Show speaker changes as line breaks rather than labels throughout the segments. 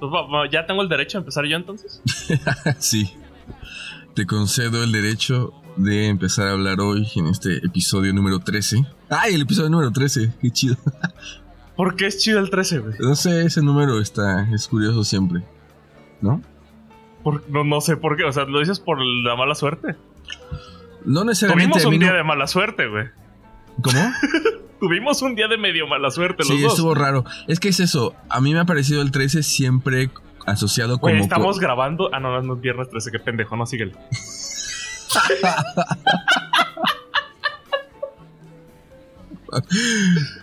Pues, ¿Ya tengo el derecho a empezar yo entonces?
sí. Te concedo el derecho de empezar a hablar hoy en este episodio número 13. ¡Ay, el episodio número 13! ¡Qué chido!
¿Por qué es chido el 13, güey?
No sé, ese número está, es curioso siempre. ¿No?
Por- no, no sé por qué, o sea, ¿lo dices por la mala suerte?
No necesariamente
Tuvimos un día de mala suerte, güey.
¿Cómo?
Tuvimos un día de medio mala suerte los
Sí,
dos.
estuvo raro. Es que es eso. A mí me ha parecido el 13 siempre asociado como.
Güey, estamos
co-
grabando. Ah, no, no, no es viernes 13, qué pendejo, no, síguele.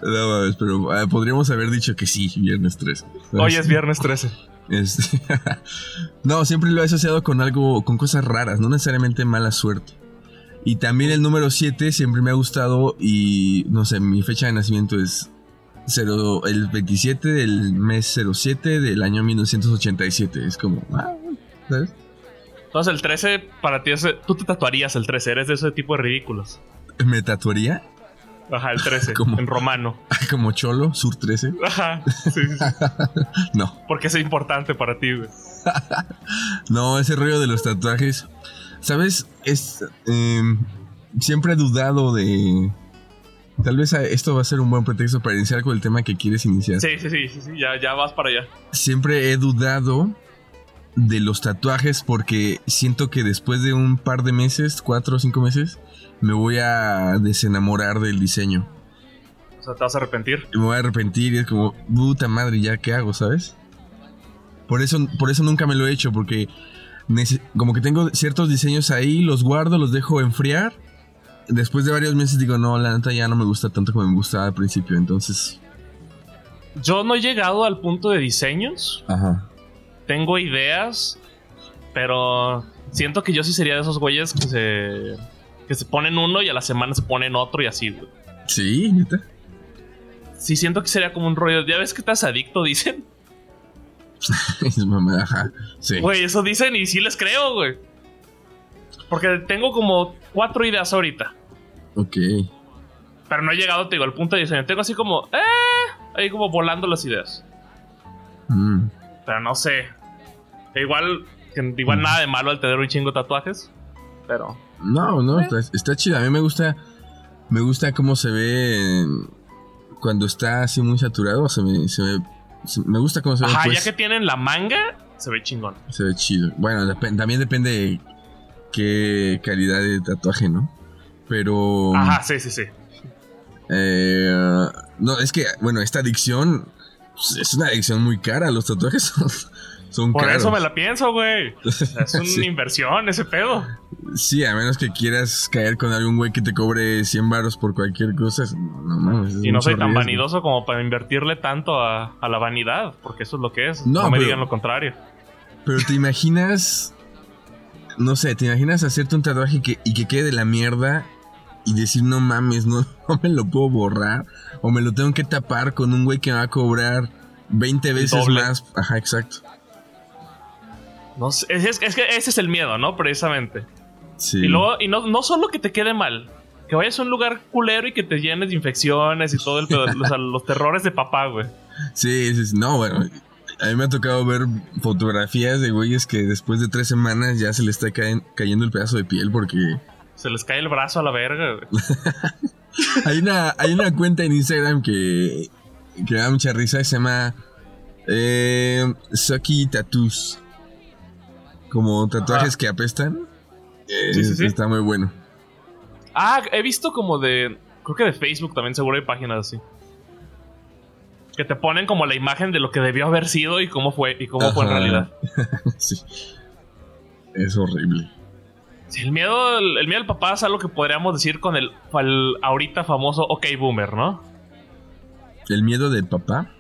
No mames, pero ah, podríamos haber dicho que sí, viernes 13.
Hoy es viernes 13.
Este, no, siempre lo he asociado con algo, con cosas raras, no necesariamente mala suerte. Y también el número 7 siempre me ha gustado y, no sé, mi fecha de nacimiento es 0, el 27 del mes 07 del año 1987. Es como, ah, ¿sabes?
Entonces el 13 para ti es... Tú te tatuarías el 13, eres de ese tipo de ridículos.
¿Me tatuaría?
Ajá, el 13,
¿Cómo?
en romano.
Como Cholo, Sur 13.
Ajá, sí, sí.
No,
Porque es importante para ti, güey.
no, ese rollo de los tatuajes. ¿Sabes? Es. em, siempre he dudado de. Tal vez esto va a ser un buen pretexto para iniciar con el tema que quieres iniciar.
Sí, sí, sí, sí, sí, ya, ya vas para allá.
Siempre he dudado de los tatuajes porque siento que después de un par de meses, cuatro o cinco meses, me voy a desenamorar del diseño.
O sea, te vas a arrepentir.
Me voy a arrepentir y es como, puta madre, ¿ya qué hago, sabes? Por eso, por eso nunca me lo he hecho, porque como que tengo ciertos diseños ahí, los guardo, los dejo enfriar. Después de varios meses digo, no, la neta ya no me gusta tanto como me gustaba al principio, entonces...
Yo no he llegado al punto de diseños.
Ajá.
Tengo ideas, pero siento que yo sí sería de esos güeyes que se, que se ponen uno y a la semana se ponen otro y así, güey.
Sí, neta.
Sí, siento que sería como un rollo. ¿Ya ves que estás adicto? Dicen.
Es ajá. Sí.
Güey, eso dicen y sí les creo, güey. Porque tengo como cuatro ideas ahorita.
Ok.
Pero no he llegado, te digo, al punto de diseño. Tengo así como, eh, ahí como volando las ideas.
Mm.
Pero no sé. Igual, igual
Mm.
nada de malo al tener un chingo de tatuajes. Pero,
No, no, está, está chido. A mí me gusta. Me gusta cómo se ve cuando está así muy saturado. Se me, se ve- me gusta cómo se ve.
ajá,
pues,
ya que tienen la manga, se ve chingón.
Se ve chido. Bueno, dep- también depende de qué calidad de tatuaje, ¿no? Pero.
Ajá, sí, sí, sí.
eh, no, es que, bueno, esta adicción pues, es una adicción muy cara. Los tatuajes son, son
Por
caros.
eso me la pienso, güey. Es una
Sí.
inversión ese pedo.
Sí, a menos que quieras caer con algún güey que te cobre 100 baros por cualquier cosa. es- No, mames. es
Y no soy tan
riesgo.
vanidoso como para invertirle tanto a, a la vanidad, porque eso es lo que es.
No,
No, me
pero-
digan lo contrario.
Pero te imaginas. No sé, te imaginas hacerte un tatuaje que, y que quede de la mierda y decir, no mames, no, no me lo puedo borrar. O me lo tengo que tapar con un güey que me va a cobrar 20 veces
doble.
más. Ajá, exacto.
No sé, es, es- que ese es el miedo, ¿no? Precisamente.
Sí.
Y luego, y no, no solo que te quede mal, que vayas a un lugar culero y que te llenes de infecciones y todo el sea, los terrores de papá, güey.
Sí, sí. No, bueno. A mí me ha tocado ver fotografías de güeyes que después de tres semanas ya se le está caen- cayendo el pedazo de piel porque
Se les cae el brazo a la verga, güey.
Hay una, hay una cuenta en Instagram que, que me da mucha risa, se llama eh, Sucky Tattoos. Como tatuajes
Ajá.
que apestan. Eh,
Sí, sí, sí.
Está muy bueno.
Ah, he visto como de. Creo que de Facebook también seguro hay páginas así. Que te ponen como la imagen de lo que debió haber sido y cómo fue, y cómo fue en realidad.
sí. Es horrible.
Sí, el miedo, el, el miedo al papá es algo que podríamos decir con el, el ahorita famoso OK Boomer, ¿no?
El miedo del papá.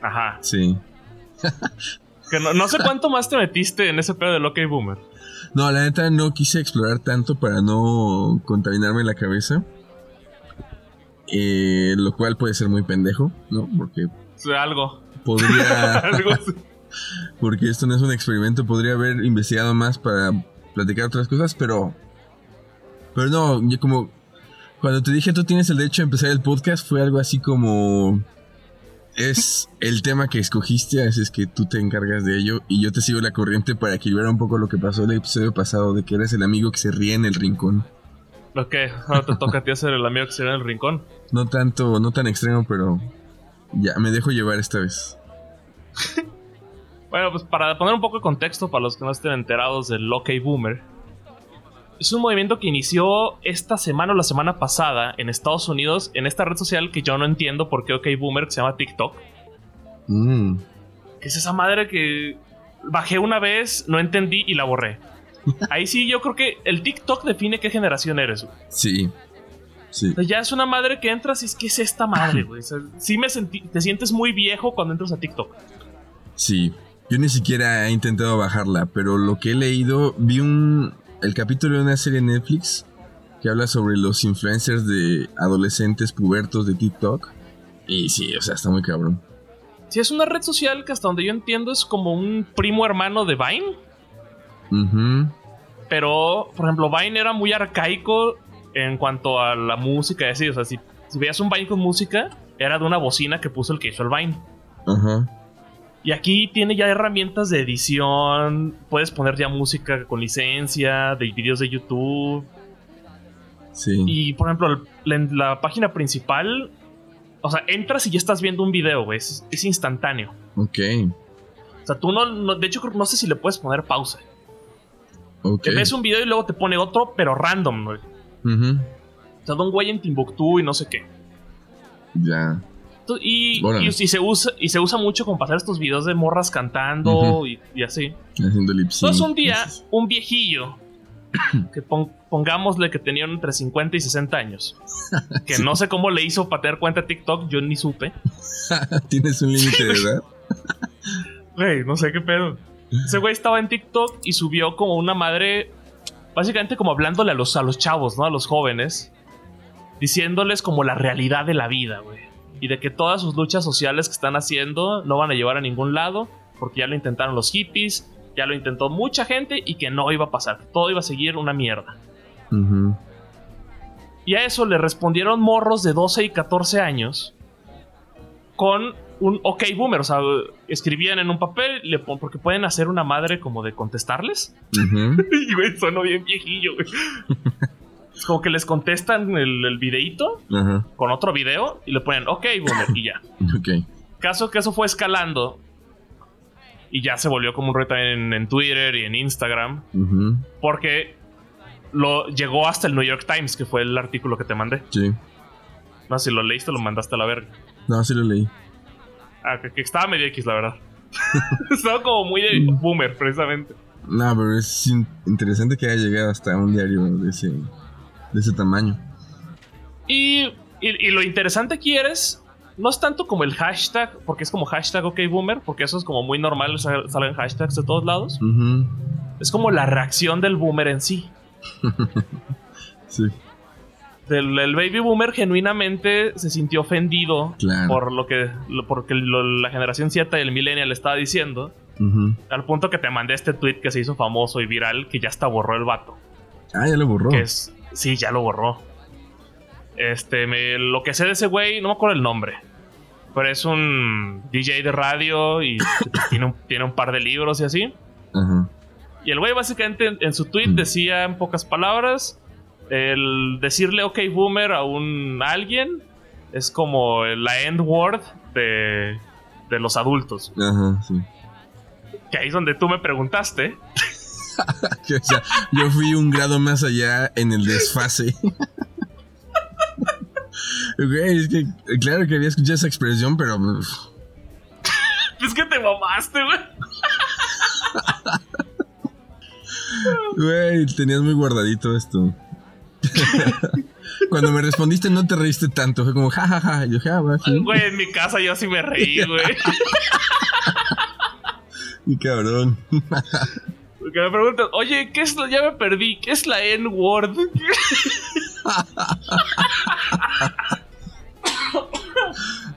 Ajá.
Sí.
Que no, no sé cuánto más te metiste en ese pedo del OK Boomer.
No, la neta no quise explorar tanto para no contaminarme la cabeza. Eh, lo cual puede ser muy pendejo, ¿no? Porque
algo.
podría...
algo
porque esto no es un experimento, podría haber investigado más para platicar otras cosas, pero... Pero no, yo como... Cuando te dije tú tienes el derecho a empezar el podcast fue algo así como... es el tema que escogiste, así es que tú te encargas de ello y yo te sigo la corriente para equilibrar un poco lo que pasó el episodio pasado de que eres el amigo que se ríe en el rincón.
Ok, ahora te toca a ti ser el amigo que se ríe en el rincón.
No tanto, no tan extremo, pero ya me dejo llevar esta vez.
bueno, pues para poner un poco de contexto para los que no estén enterados del OK Boomer, es un movimiento que inició esta semana o la semana pasada en Estados Unidos en esta red social que yo no entiendo por qué OK Boomer que se llama TikTok.
Mm.
Que es esa madre que bajé una vez, no entendí y la borré. Ahí sí, yo creo que el TikTok define qué generación eres. Güey.
Sí. Sí.
ya es una madre que entras y es que es esta madre, güey. sí me sentí, te sientes muy viejo cuando entras a TikTok.
Sí. Yo ni siquiera he intentado bajarla, pero lo que he leído, vi un, el capítulo de una serie en Netflix que habla sobre los influencers de adolescentes pubertos de TikTok. Y sí, o sea, está muy cabrón.
Sí, es una red social que hasta donde yo entiendo es como un primo hermano de Vine. Pero, por ejemplo, Vine era muy arcaico en cuanto a la música y así. O sea, si, si veías un Vine con música, era de una bocina que puso el que hizo el Vine.
Ajá.
Y aquí tiene ya herramientas de edición. Puedes poner ya música con licencia, de videos de YouTube.
Sí.
Y por ejemplo, en la página principal. O sea, entras y ya estás viendo un video, güey. Es, instantáneo.
Ok.
O sea, tú no, De hecho, no sé si le puedes poner pausa.
Ok.
Te ves un video y luego te pone otro, pero random, güey. O sea, de un güey en Timbuktu y no sé qué.
Ya.
Y, se usa, y se usa mucho como pasar estos videos de morras cantando y, así.
Haciendo
Entonces un día, un viejillo, que pongámosle que tenía entre 50 y 60 años, que no sé cómo le hizo para tener cuenta TikTok, yo ni supe.
¿Tienes un límite de edad?
Güey, no sé qué pedo. Ese güey estaba en TikTok y subió como una madre, básicamente como hablándole a los, a los chavos, ¿no? A los jóvenes, diciéndoles como la realidad de la vida, güey y de que todas sus luchas sociales que están haciendo no van a llevar a ningún lado, porque ya lo intentaron los hippies, ya lo intentó mucha gente y que no iba a pasar, todo iba a seguir una mierda. Y a eso le respondieron morros de 12 y 14 años con un ok boomer, o sea, escribían en un papel porque pueden hacer una madre como de contestarles. y güey, sonó bien viejillo, güey. como que les contestan el, videito con otro video y le ponen, ok, boomer, y ya.
ok.
Caso que eso fue escalando y ya se volvió como un reto en, Twitter y en Instagram. Porque lo llegó hasta el New York Times, que fue el artículo que te mandé.
Sí.
No, si lo leíste, lo mandaste a la verga.
No, sí lo leí.
Ah, que, estaba medio X, la verdad. estaba como muy de boomer, precisamente.
No, pero es interesante que haya llegado hasta un diario de ese, de ese tamaño.
Y, lo interesante aquí eres, no es tanto como el hashtag, porque es como hashtag OkBoomer, porque eso es como muy normal, salen hashtags de todos lados. Es como la reacción del boomer en sí.
sí.
el baby boomer genuinamente se sintió ofendido por lo que porque la generación Z y el millennial estaba diciendo. Al punto que te mandé este tweet que se hizo famoso y viral que ya hasta borró el vato.
Ah, ya lo borró.
Que es, Sí, ya lo borró. Este, me, lo que sé de ese güey, no me acuerdo el nombre. Pero es un DJ de radio y tiene, un, tiene un par de libros y así. Y el güey básicamente en, su tweet decía en pocas palabras, el decirle ok boomer a un alguien es como la end word de, de los adultos.
Ajá, sí.
Que ahí es donde tú me preguntaste.
yo fui un grado más allá en el desfase. es que claro que había escuchado esa expresión, pero.
Es que te mamaste, güey.
Güey, tenías muy guardadito esto. Cuando me respondiste no te reíste tanto, fue como jajaja. Yo, ja,
güey, en mi casa yo sí me reí, güey.
Mi cabrón.
Que me preguntan, oye, ¿qué es la, ya me perdí, ¿qué es la N-word?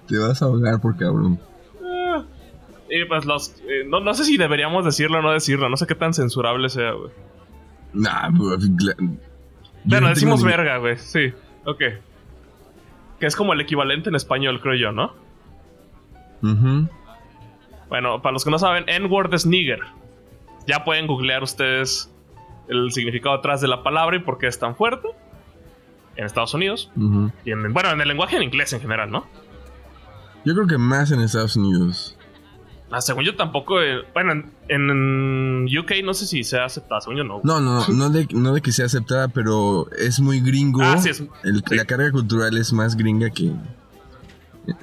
Te vas a ahogar por cabrón.
Y pues los. Eh, no, no, sé si deberíamos decirlo o no decirlo. No sé qué tan censurable sea, güey.
Nah, pues.
Bueno, decimos verga, güey. Sí, ok. Que es como el equivalente en español, creo yo, ¿no?
Ujú.
Bueno, para los que no saben, N-word es nigger. Ya pueden googlear ustedes el significado detrás de la palabra y por qué es tan fuerte en Estados Unidos.
Ujú.
Y en- bueno, en el lenguaje en inglés en general, ¿no?
Yo creo que más en Estados Unidos.
Ah, según yo tampoco. eh, bueno, en, en UK no sé si se ha aceptado. Según yo no.
No, no, no de, no de que sea aceptada, pero es muy gringo.
Ah, sí, es-
El-
sí.
La carga cultural es más gringa que.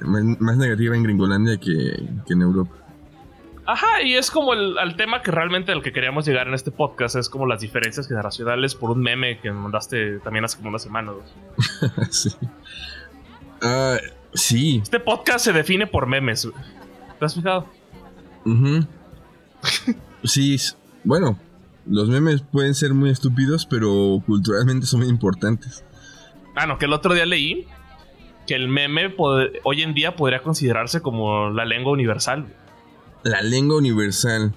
Más, más negativa en Gringolandia que, que en Europa.
Ajá, y es como el, al tema que realmente al que queríamos llegar en este podcast. Es como las diferencias generacionales por un meme que me mandaste también hace como una semana.
sí. Ah, sí.
Este podcast se define por memes. ¿Te has fijado?
Ujú. Sí, bueno, los memes pueden ser muy estúpidos, pero culturalmente son muy importantes.
Ah, no, que el otro día leí que el meme hoy en día podría considerarse como la lengua universal.
La lengua universal.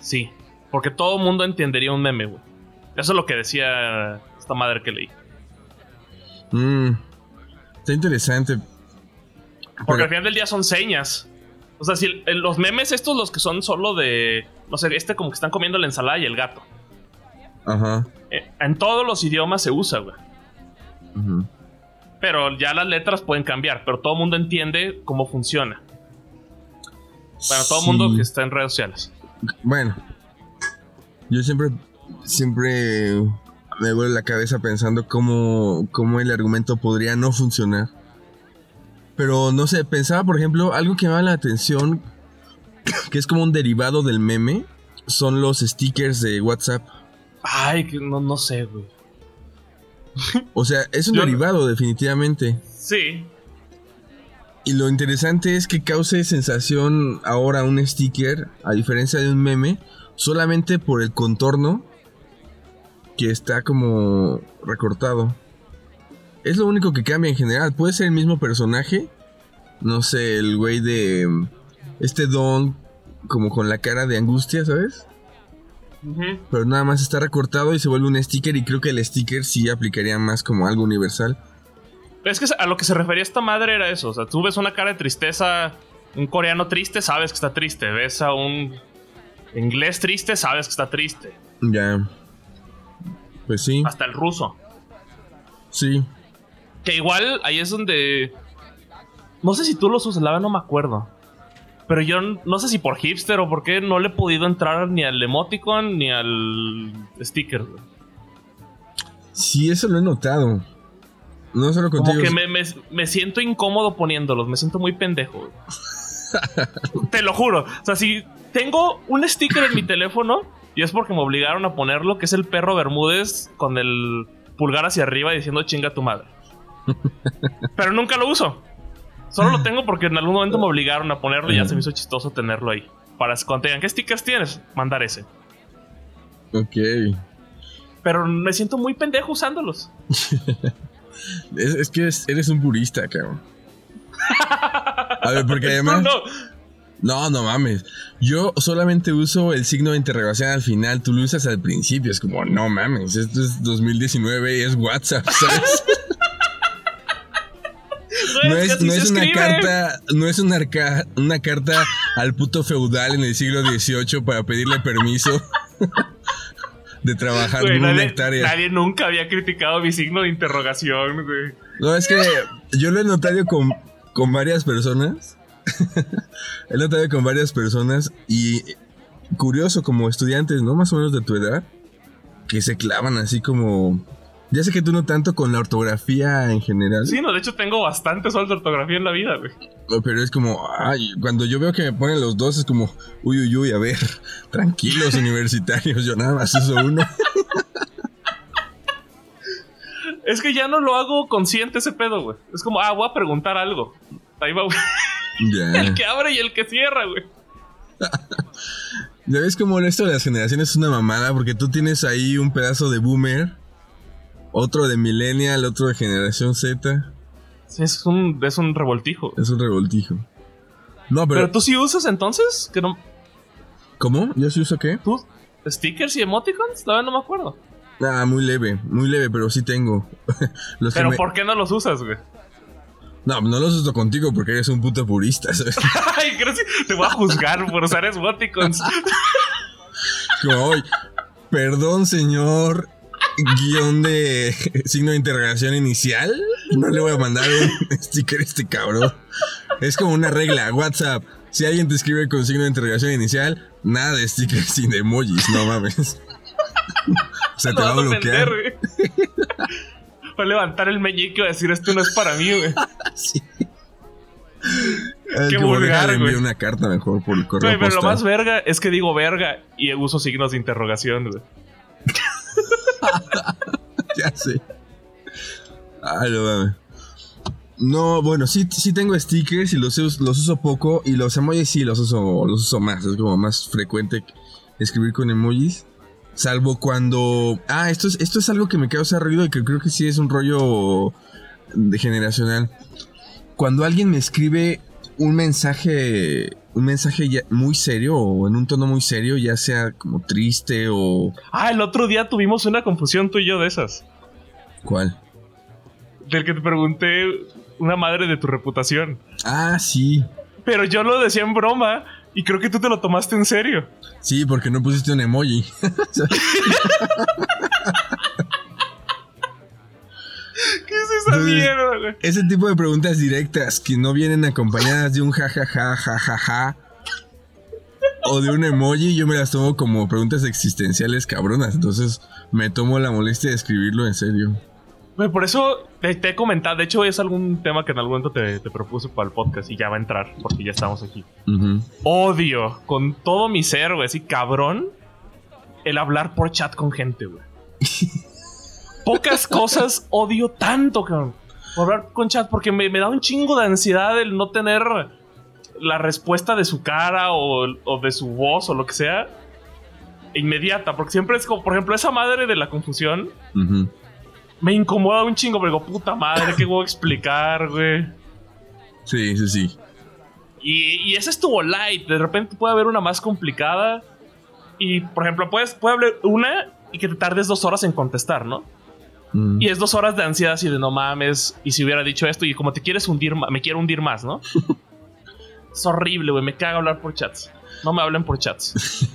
Sí, porque todo mundo entendería un meme, güey. Eso es lo que decía esta madre que leí.
Mm, está interesante.
Porque
Pero-
al final del día son señas. O sea, si los memes estos, los que son solo de... No sé, este como que están comiendo la ensalada y el gato.
Ajá.
Eh, En todos los idiomas se usa, güey. Pero ya las letras pueden cambiar, pero todo el mundo entiende cómo funciona. Bueno, todo el
Sí.
mundo que está en redes sociales.
Bueno, yo siempre, siempre me vuelve la cabeza pensando cómo, cómo el argumento podría no funcionar. Pero no sé, pensaba, por ejemplo, algo que me llama la atención, que es como un derivado del meme, son los stickers de WhatsApp.
Ay, que no, no sé, güey.
O sea, es un
Yo-
derivado, definitivamente.
Sí,
Y lo interesante es que cause sensación ahora un sticker, a diferencia de un meme, solamente por el contorno que está como recortado. Es lo único que cambia en general. Puede ser el mismo personaje. No sé, el güey de este don como con la cara de angustia, ¿sabes? Pero nada más está recortado y se vuelve un sticker y creo que el sticker sí aplicaría más como algo universal.
Es que a lo que se refería esta madre era eso. O sea, tú ves una cara de tristeza, un coreano triste, sabes que está triste. Ves a un inglés triste, sabes que está triste.
Ya. Pues sí,
Hasta el ruso.
sí.
Que igual ahí es donde. No sé si tú los verdad no me acuerdo. Pero yo no sé si por hipster o por qué no le he podido entrar ni al emoticon ni al sticker.
Sí, eso lo he notado. No solo
Como
contigo.
que me, me- me siento incómodo poniéndolos, me siento muy pendejo. Te lo juro. O sea, si tengo un sticker en mi teléfono y es porque me obligaron a ponerlo, que es el perro Bermúdez con el pulgar hacia arriba diciendo chinga tu madre. Pero nunca lo uso. Solo lo tengo porque en algún momento me obligaron a ponerlo y ya se me hizo chistoso tenerlo ahí. Para cuando te digan, ¿qué stickers tienes? Mandar ese.
Ok.
Pero me siento muy pendejo usándolos.
Es, es que es- eres un purista, cabrón. A ver, porque además.
No,
No, mames. Yo solamente uso el signo de interrogación al final. Tú lo usas al principio. Es como, no mames. Esto es 2019 y es WhatsApp, ¿sabes?
no, es
no es una carta. No es una, arca- una carta al puto feudal en el siglo XVIII para pedirle permiso de trabajar
Güey,
en una
nadie,
hectárea.
nadie nunca había criticado mi signo de interrogación, güey.
No, es que yo lo he notado con, con varias personas. he notado con varias personas y curioso como estudiantes, ¿no? Más o menos de tu edad, que se clavan así como... Ya sé que tú no tanto con la ortografía en general,
Sí, no, de hecho tengo bastante sol de ortografía en la vida, güey.
pero es como, ay, cuando yo veo que me ponen los dos es como, uy, uy, uy, a ver, tranquilos universitarios, yo nada más uso uno.
Es que ya no lo hago consciente ese pedo, güey. Es como, ah, voy a preguntar algo. Ahí va, güey.
ya.
El que abre y el que cierra, güey.
¿Ya ves cómo esto de las generaciones es una mamada? Porque tú tienes ahí un pedazo de boomer, otro de millennial, otro de generación Z.
Es un, es un revoltijo.
Es un revoltijo. No, pero...
Pero, tú sí usas entonces, que no.
¿Cómo? ¿Yo sí uso qué?
¿Tú? ¿Stickers y emoticons? Todavía no me acuerdo.
Ah, muy leve, muy leve, pero sí tengo. Los
Pero
me-
¿por qué no los usas, güey?
No, no los uso contigo porque eres un puto purista. ¿sabes?
Ay, creo que te voy a juzgar por usar emoticons.
Como hoy, perdón, señor. Guión de signo de interrogación inicial. No le voy a mandar un sticker a este cabrón. Es como una regla. WhatsApp. Si alguien te escribe con signo de interrogación inicial, nada de stickers sin emojis, no mames. O sea, te va a
Lo
bloquear.
ofender. Va a levantar el meñique y va a decir esto no es para mí, güey.
Sí.
Qué
como,
vulgar, güey.
una carta mejor por el correo
Güey, pero lo
postal.
más verga es que digo verga y uso signos de interrogación, güey.
Ya sé. Ay, no mames. No, bueno, sí, sí tengo stickers y los, los uso poco. Y los emojis sí los uso, los uso más. Es como más frecuente escribir con emojis. Salvo cuando. Ah, esto es, esto es algo que me causa ruido y que creo que sí es un rollo de generacional. Cuando alguien me escribe un mensaje. Un mensaje ya muy serio o en un tono muy serio, ya sea como triste o.
Ah, el otro día tuvimos una confusión tú y yo de esas.
¿Cuál?
Del que te pregunté una madre de tu reputación.
Ah, sí.
Pero yo lo decía en broma y creo que tú te lo tomaste en serio.
Sí, porque no pusiste un emoji.
mierda, güey?
Ese tipo de preguntas directas que no vienen acompañadas de un jajaja, jajaja. O de un emoji, yo me las tomo como preguntas existenciales cabronas. Entonces me tomo la molestia de escribirlo en serio.
Güey, por eso te, te he comentado. De hecho, es algún tema que en algún momento te, te propuse para el podcast y ya va a entrar porque ya estamos aquí. Odio con todo mi ser, güey, así cabrón, el hablar por chat con gente, güey. Pocas cosas odio tanto, cabrón. Por hablar con chat porque me, me da un chingo de ansiedad el no tener la respuesta de su cara o, o de su voz o lo que sea inmediata. Porque siempre es como, por ejemplo, esa madre de la confusión me incomoda un chingo. Pero digo, puta madre, ¿qué voy a explicar, güey?
Sí, sí, sí.
Y, y esa estuvo light. De repente puede haber una más complicada. Y, por ejemplo, puedes, puede haber una y que te tardes dos horas en contestar, ¿no?
Mm.
Y es dos horas de ansiedad así de no mames. Y si hubiera dicho esto y como te quieres hundir, me quiero hundir más, ¿no? es horrible, güey. Me caga hablar por chats. No me hablen por chats.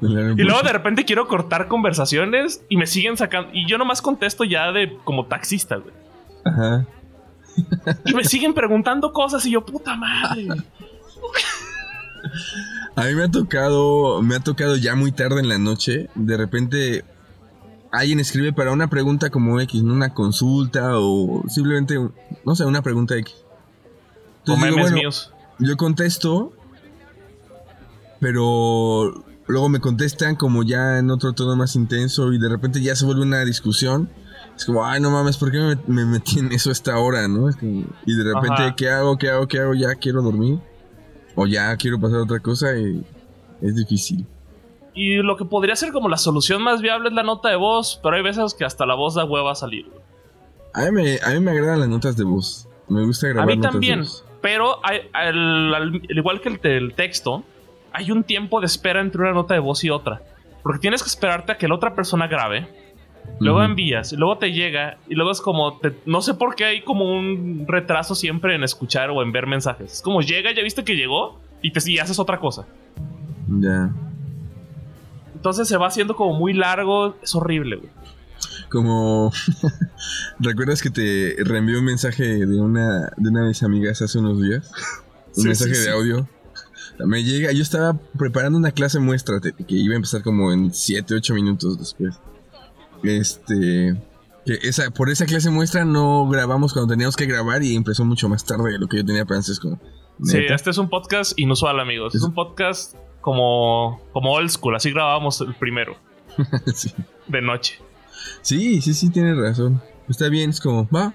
Y luego de repente quiero cortar conversaciones y me siguen sacando. Y yo nomás contesto ya de como taxista, güey.
Ajá.
Y me siguen preguntando cosas y yo, puta madre.
A mí me ha tocado, me ha tocado ya muy tarde en la noche, de repente alguien escribe para una pregunta como X, una consulta o simplemente, no sé, una pregunta X.
O
Entonces digo,
memes
bueno,
míos.
yo contesto, pero luego me contestan como ya en otro tono más intenso y de repente ya se vuelve una discusión. Es como, ay, no mames, ¿por qué me, me metí en eso a esta hora, no? Es como- y de repente,
Ajá.
¿qué hago? ¿Qué hago? ¿Qué hago? Ya quiero dormir. O ya quiero pasar a otra cosa y es difícil.
Y lo que podría ser como la solución más viable es la nota de voz, pero hay veces que hasta la voz da hueva a salir.
A mí me, a mí me agradan las notas de voz. Me gusta
A
grabar
mí
notas de
también,
voz.
pero hay- al, al- al igual que el, texto, hay un tiempo de espera entre una nota de voz y otra. Porque tienes que esperarte a que la otra persona grabe, luego envías, y luego te llega, y luego es como, te- no sé por qué hay como un retraso siempre en escuchar o en ver mensajes. Es como llega, ya viste que llegó, y, te, y haces otra cosa.
Ya.
Entonces se va haciendo como muy largo, es horrible, güey.
Como. ¿Recuerdas que te reenvié un mensaje de una, de una de mis amigas hace unos días? Un
Sí,
mensaje
sí,
de
sí.
audio. Me llega, yo estaba preparando una clase muestra que iba a empezar como en 7, 8 minutos después. Este. Que esa, por esa clase muestra no grabamos cuando teníamos que grabar y empezó mucho más tarde de lo que yo tenía pensado. Es como.
Sí, este es un podcast inusual, amigos. Es
Es-
un podcast como, como old school. Así grabábamos el primero,
sí.
de noche.
sí, sí, sí, tienes razón. Está bien, es como, va.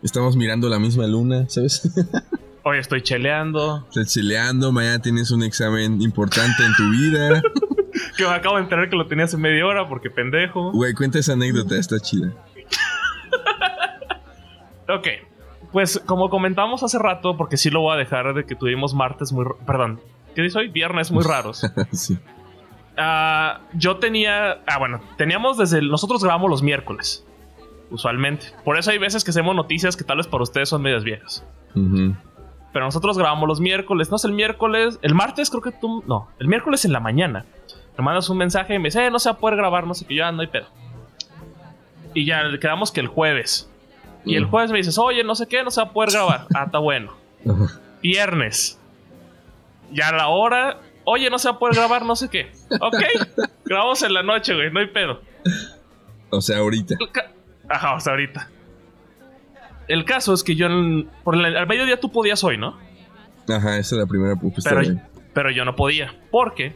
Estamos mirando la misma luna, ¿sabes?
Hoy estoy cheleando.
Estás chileando, mañana tienes un examen importante en tu vida.
Que me acabo de enterar que lo tenía hace media hora porque pendejo.
Güey, cuenta esa anécdota, está chida.
Ok. Pues como comentamos hace rato, porque sí lo voy a dejar de que tuvimos martes muy... Perdón. ¿Qué dice hoy? Viernes muy raros.
sí.
Ah, yo tenía... Ah, bueno. Teníamos desde... el- Nosotros grabamos los miércoles. usualmente. Por eso hay veces que hacemos noticias que tal vez para ustedes son medias viejas. Pero nosotros grabamos los miércoles, no sé, el miércoles, el martes creo que tú, no, el miércoles en la mañana. Me mandas un mensaje y me dice, eh, no se va a poder grabar, no sé qué, yo ah, no hay pedo. Y ya quedamos que el jueves. Y el
Mm.
jueves me dices, oye, no sé qué, no se va a poder grabar. Ah, está bueno. Viernes. Ya a la hora, oye, no se va a poder grabar, no sé qué. Ok, grabamos en la noche, güey, no hay pedo.
O sea, ahorita.
Ajá, hasta ahorita. El caso es que yo, en- por al mediodía tú podías hoy, ¿no?
Ajá, esa es la primera propuesta.
Pero, pero yo no podía. Porque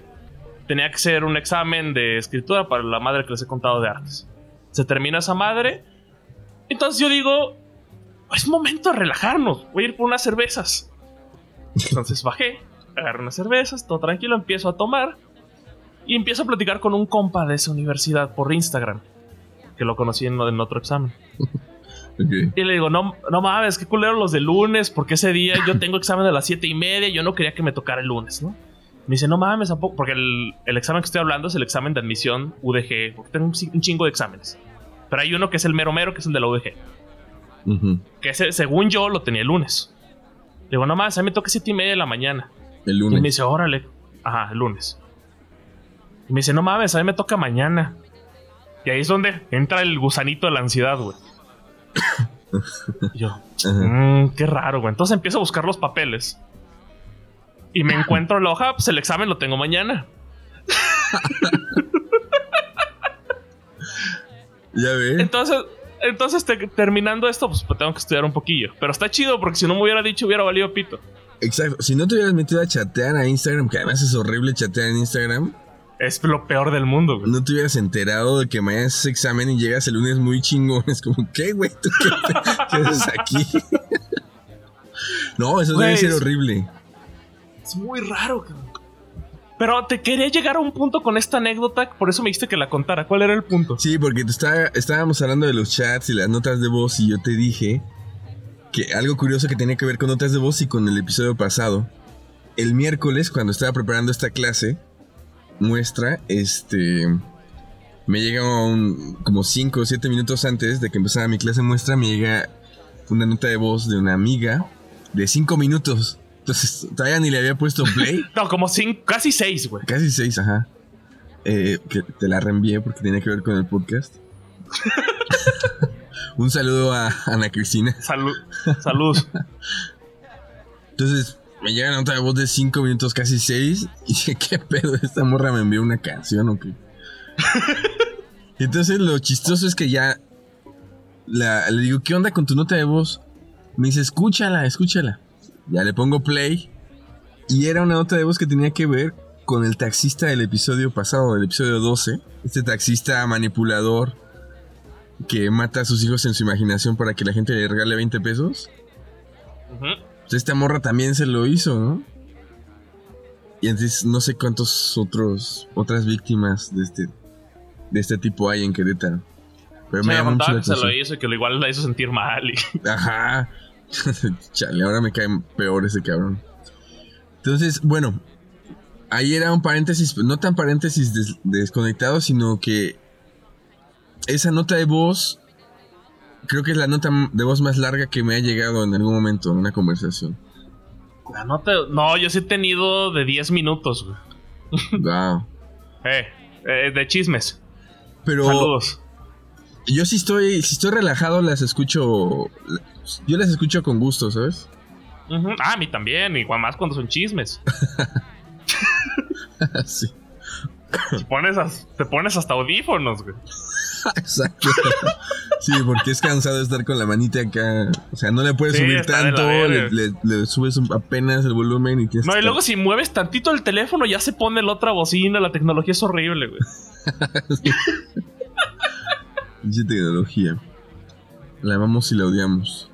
tenía que ser un examen de escritura para la madre que les he contado de artes. Se termina esa madre. Entonces yo digo, es momento de relajarnos. Voy a ir por unas cervezas. Entonces bajé, agarré unas cervezas, todo tranquilo, empiezo a tomar. Y empiezo a platicar con un compa de esa universidad por Instagram. Que lo conocí en, en otro examen. Y le digo, no, no mames, qué culero los de lunes, porque ese día yo tengo examen a las siete y media, yo no quería que me tocara el lunes, ¿no? Me dice, no mames, ¿a poco? Porque el, el examen que estoy hablando es el examen de admisión UDG, porque tengo un, chingo de exámenes. Pero hay uno que es el mero mero, que es el de la UDG, que ese, según yo lo tenía el lunes. Le digo, no mames, a mí me toca siete y media de la mañana.
El
Y me
lunes.
dice, órale. Ajá, el lunes. Y me dice, no mames, a mí me toca mañana. Y ahí es donde entra el gusanito de la ansiedad, güey. Yo. Mmm, qué raro, güey. Entonces empiezo a buscar los papeles. Y me encuentro la hoja, pues el examen lo tengo mañana.
Ya ves.
Entonces, entonces te- terminando esto, pues tengo que estudiar un poquillo. Pero está chido porque si no me hubiera dicho, hubiera valido pito.
Exacto. Si no te hubieras metido a chatear a Instagram, que además es horrible chatear en Instagram,
Es lo peor del mundo, güey.
no te hubieras enterado de que mañana es examen y llegas el lunes muy chingón. Es como, ¿qué, güey? ¿Tú qué, qué haces aquí? no, eso debe ser horrible.
Es muy raro, cabrón. Pero te quería llegar a un punto con esta anécdota, por eso me dijiste que la contara. ¿Cuál era el punto?
Sí, porque te estaba- estábamos hablando de los chats y las notas de voz y yo te dije que algo curioso que tenía que ver con notas de voz y con el episodio pasado. El miércoles, cuando estaba preparando esta clase, muestra, este... Me llega un, como 5 o 7 minutos antes de que empezara mi clase muestra, me llega una nota de voz de una amiga de 5 minutos. Entonces, todavía ni le había puesto play.
No, como cinco, casi seis, güey.
Casi seis, ajá. Eh, que te la reenvié porque tenía que ver con el podcast. Un saludo a Ana Cristina.
Salud. Salud.
Entonces, me llega la nota de voz de cinco minutos, casi seis. Y dije, ¿qué pedo? Esta morra me envió una canción o qué. Entonces, lo chistoso es que ya la- le digo, ¿qué onda con tu nota de voz? Me dice, escúchala, escúchala. Ya le pongo play. Y era una nota de voz que tenía que ver con el taxista del episodio pasado, del episodio 12. Este taxista manipulador que mata a sus hijos en su imaginación para que la gente le regale 20 pesos.
Ujú.
Pues esta morra también se lo hizo, ¿no? Y entonces no sé cuántos otros otras víctimas de este de este tipo hay en Querétaro. Pero
Sí,
me llama mucho la
que se lo
atención.
hizo que lo igual la hizo sentir mal. Y...
Ajá. Chale, ahora me cae peor ese cabrón. Entonces, bueno, ahí era un paréntesis, no tan paréntesis des- desconectado, sino que esa nota de voz creo que es la nota de voz más larga que me ha llegado en algún momento en una conversación.
La nota. No, yo sí he tenido de 10 minutos, güey.
Wow.
Eh, eh, de chismes.
Pero
Saludos.
yo sí estoy, si estoy relajado, las escucho. Yo las escucho con gusto, ¿sabes?
Ah, a mí también, igual más cuando son chismes.
sí.
Te pones, as- te pones hasta audífonos, güey.
Exacto. Sí, porque es cansado estar con la manita acá. O sea, no le puedes
Sí,
subir tanto, le,
verga.
le- le subes apenas el volumen y tienes
No, y luego si mueves tantito el teléfono ya se pone la otra bocina, la tecnología es horrible, güey.
Pinche tecnología. La amamos y la odiamos.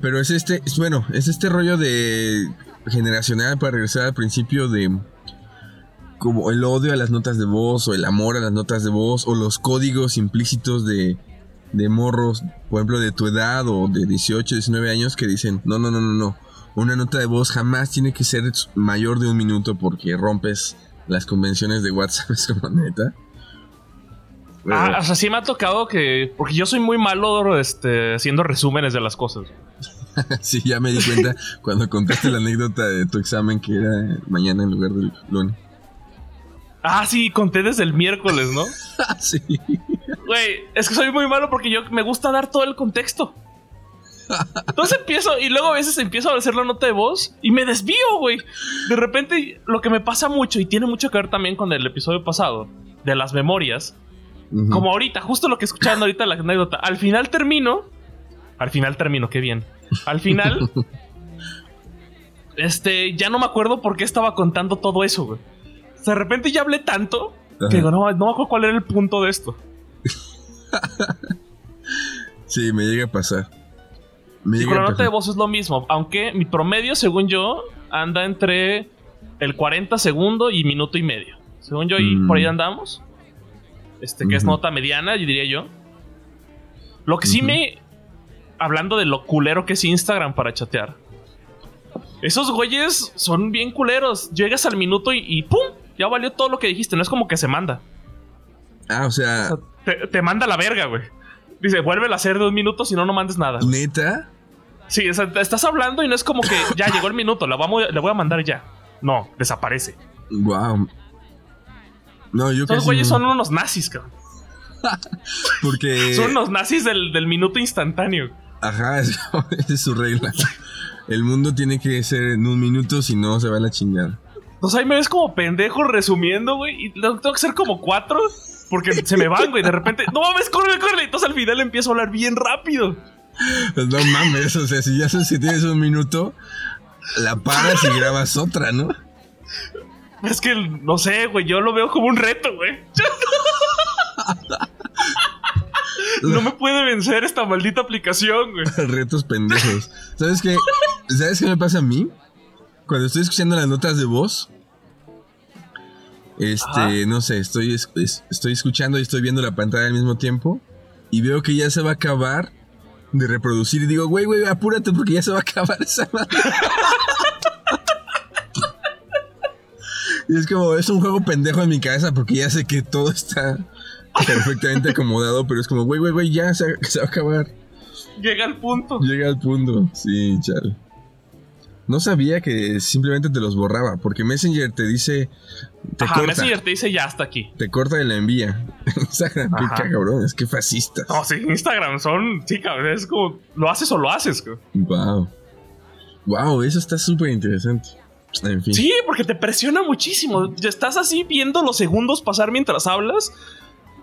Pero es este, es, bueno, es este rollo de generacional para regresar al principio de como el odio a las notas de voz o el amor a las notas de voz o los códigos implícitos de, de morros, por ejemplo, de tu edad o de 18, 19 años que dicen, no, no, no, no, no, una nota de voz jamás tiene que ser mayor de un minuto porque rompes las convenciones de WhatsApp, es como neta.
Ah, o sea, sí me ha tocado que. Porque yo soy muy malo este, haciendo resúmenes de las cosas.
sí, ya me di cuenta cuando contaste la anécdota de tu examen que era mañana en lugar del lunes.
Ah, sí, conté desde el miércoles, ¿no?
sí.
Güey, es que soy muy malo porque yo me gusta dar todo el contexto. Entonces empiezo y luego a veces empiezo a hacer la nota de voz y me desvío, güey. De repente, lo que me pasa mucho y tiene mucho que ver también con el episodio pasado de las memorias, como ahorita, justo lo que escucharon ahorita la anécdota, al final termino, al final termino, qué bien. Al final, este, ya no me acuerdo por qué estaba contando todo eso, güey. De repente ya hablé tanto que digo, no, no me acuerdo cuál era el punto de esto.
sí, me llega a pasar.
y con la nota de voz es lo mismo, aunque mi promedio, según yo, anda entre el 40 segundo y minuto y medio. Según yo, y por ahí mm. andamos. Este, que es nota mediana, yo diría yo. Lo que sí me. Hablando de lo culero que es Instagram para chatear. Esos güeyes son bien culeros. Llegas al minuto y, ¡pum! Ya valió todo lo que dijiste. No es como que se manda.
Ah, o sea.
te, manda la verga, güey. Dice, vuelve a hacer de un minuto si no, no mandes nada.
¿Neta?
Sí, o sea, estás hablando y no es como que ya llegó el minuto, la vamos, le voy a mandar ya. No, desaparece.
Wow. No, yo
Esos güeyes son unos nazis, cabrón.
Porque.
Son unos nazis del, minuto instantáneo.
Ajá, esa es su regla. El mundo tiene que ser en un minuto, si no se va a la chingada.
Pues ahí me ves como pendejo resumiendo, güey. Y tengo que hacer como cuatro. Porque se me van, güey. De repente, no mames, corre, corre. Entonces al final empiezo a hablar bien rápido.
Pues no mames, o sea, si ya sabes si tienes un minuto, la paras y grabas otra, ¿no?
Es que, no sé, güey, yo lo veo como un reto, güey. No me puede vencer esta maldita aplicación, güey.
Retos pendejos. ¿Sabes qué? ¿Sabes qué me pasa a mí? Cuando estoy escuchando las notas de voz. Este, no sé, estoy, estoy escuchando y estoy viendo la pantalla al mismo tiempo. Y veo que ya se va a acabar de reproducir. Y digo, güey, güey, apúrate porque ya se va a acabar esa madre. Y es como, es un juego pendejo en mi cabeza porque ya sé que todo está perfectamente acomodado, pero es como, güey, güey, güey, ya se, va a acabar.
Llega al punto.
Llega al punto, sí, chal. No sabía que simplemente te los borraba, porque Messenger te dice.
Te Ajá, Messenger te dice ya hasta aquí.
Te corta y la envía. Instagram, qué cabrón, es que fascista.
No, sí, Instagram son. Sí, cabrón, es como. Lo haces o lo haces,
Wow. Wow, eso está súper interesante.
Sí, porque te presiona muchísimo. Ya estás así viendo los segundos pasar mientras hablas.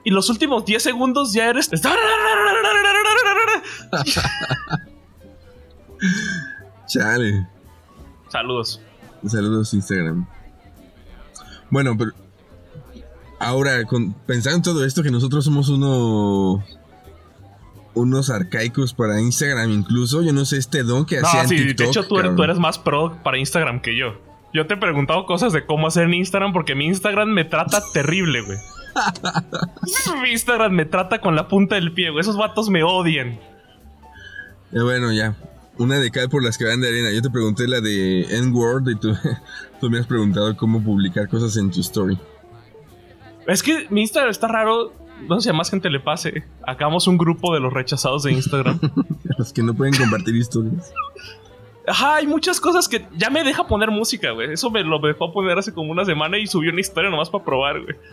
Y los últimos 10 segundos ya eres.
Chale.
Saludos.
Saludos, Instagram. Bueno, pero. Ahora, con, pensando en todo esto, que nosotros somos uno unos arcaicos para Instagram incluso. Yo no sé este don que hacía en TikTok.
De hecho, tú eres, más pro para Instagram que yo. Yo te he preguntado cosas de cómo hacer en Instagram porque mi Instagram me trata terrible, güey. mi Instagram me trata con la punta del pie, güey. Esos vatos me odian.
Eh, bueno, ya. Una de cal por las que van de arena. Yo te pregunté la de N-Word y tú, tú me has preguntado cómo publicar cosas en tu story.
Es que mi Instagram está raro no sé si a más gente le pase. Hagamos un grupo de los rechazados de Instagram.
los que no pueden compartir historias.
Ajá, hay muchas cosas que ya me deja poner música, güey. Eso me lo dejó poner hace como una semana y subió una historia nomás para probar, güey.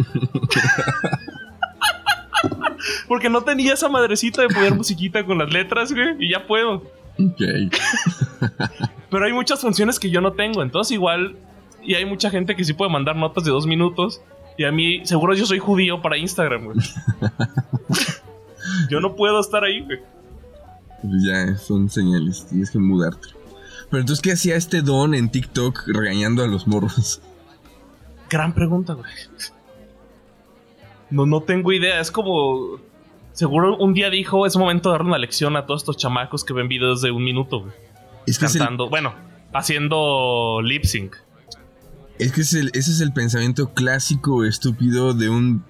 Porque no tenía esa madrecita de poner musiquita con las letras, güey. Y ya puedo.
Ok.
Pero hay muchas funciones que yo no tengo. Entonces igual... Y hay mucha gente que sí puede mandar notas de dos minutos. Y a mí, seguro yo soy judío para Instagram, güey. yo no puedo estar ahí, güey.
Pues ya, son señales, tienes que mudarte. Pero entonces, ¿qué hacía este don en TikTok regañando a los morros?
Gran pregunta, güey. No, no tengo idea, es como... Seguro un día dijo, es momento de dar una lección a todos estos chamacos que ven videos de un minuto, güey. Es cantando, bueno, haciendo lip sync.
Es que ese es el pensamiento clásico estúpido de un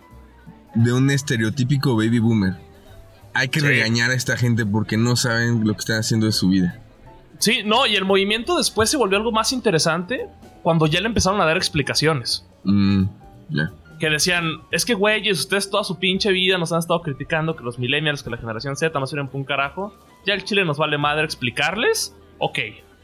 de un estereotípico baby boomer. Hay que regañar a esta gente porque no saben lo que están haciendo de su vida.
Sí, no, y el movimiento después se volvió algo más interesante cuando ya le empezaron a dar explicaciones.
Mm, ya.
Que decían, es que güeyes, ustedes toda su pinche vida nos han estado criticando que los millennials, que la generación Z no sirven para un carajo. Ya el Chile nos vale madre explicarles. Ok,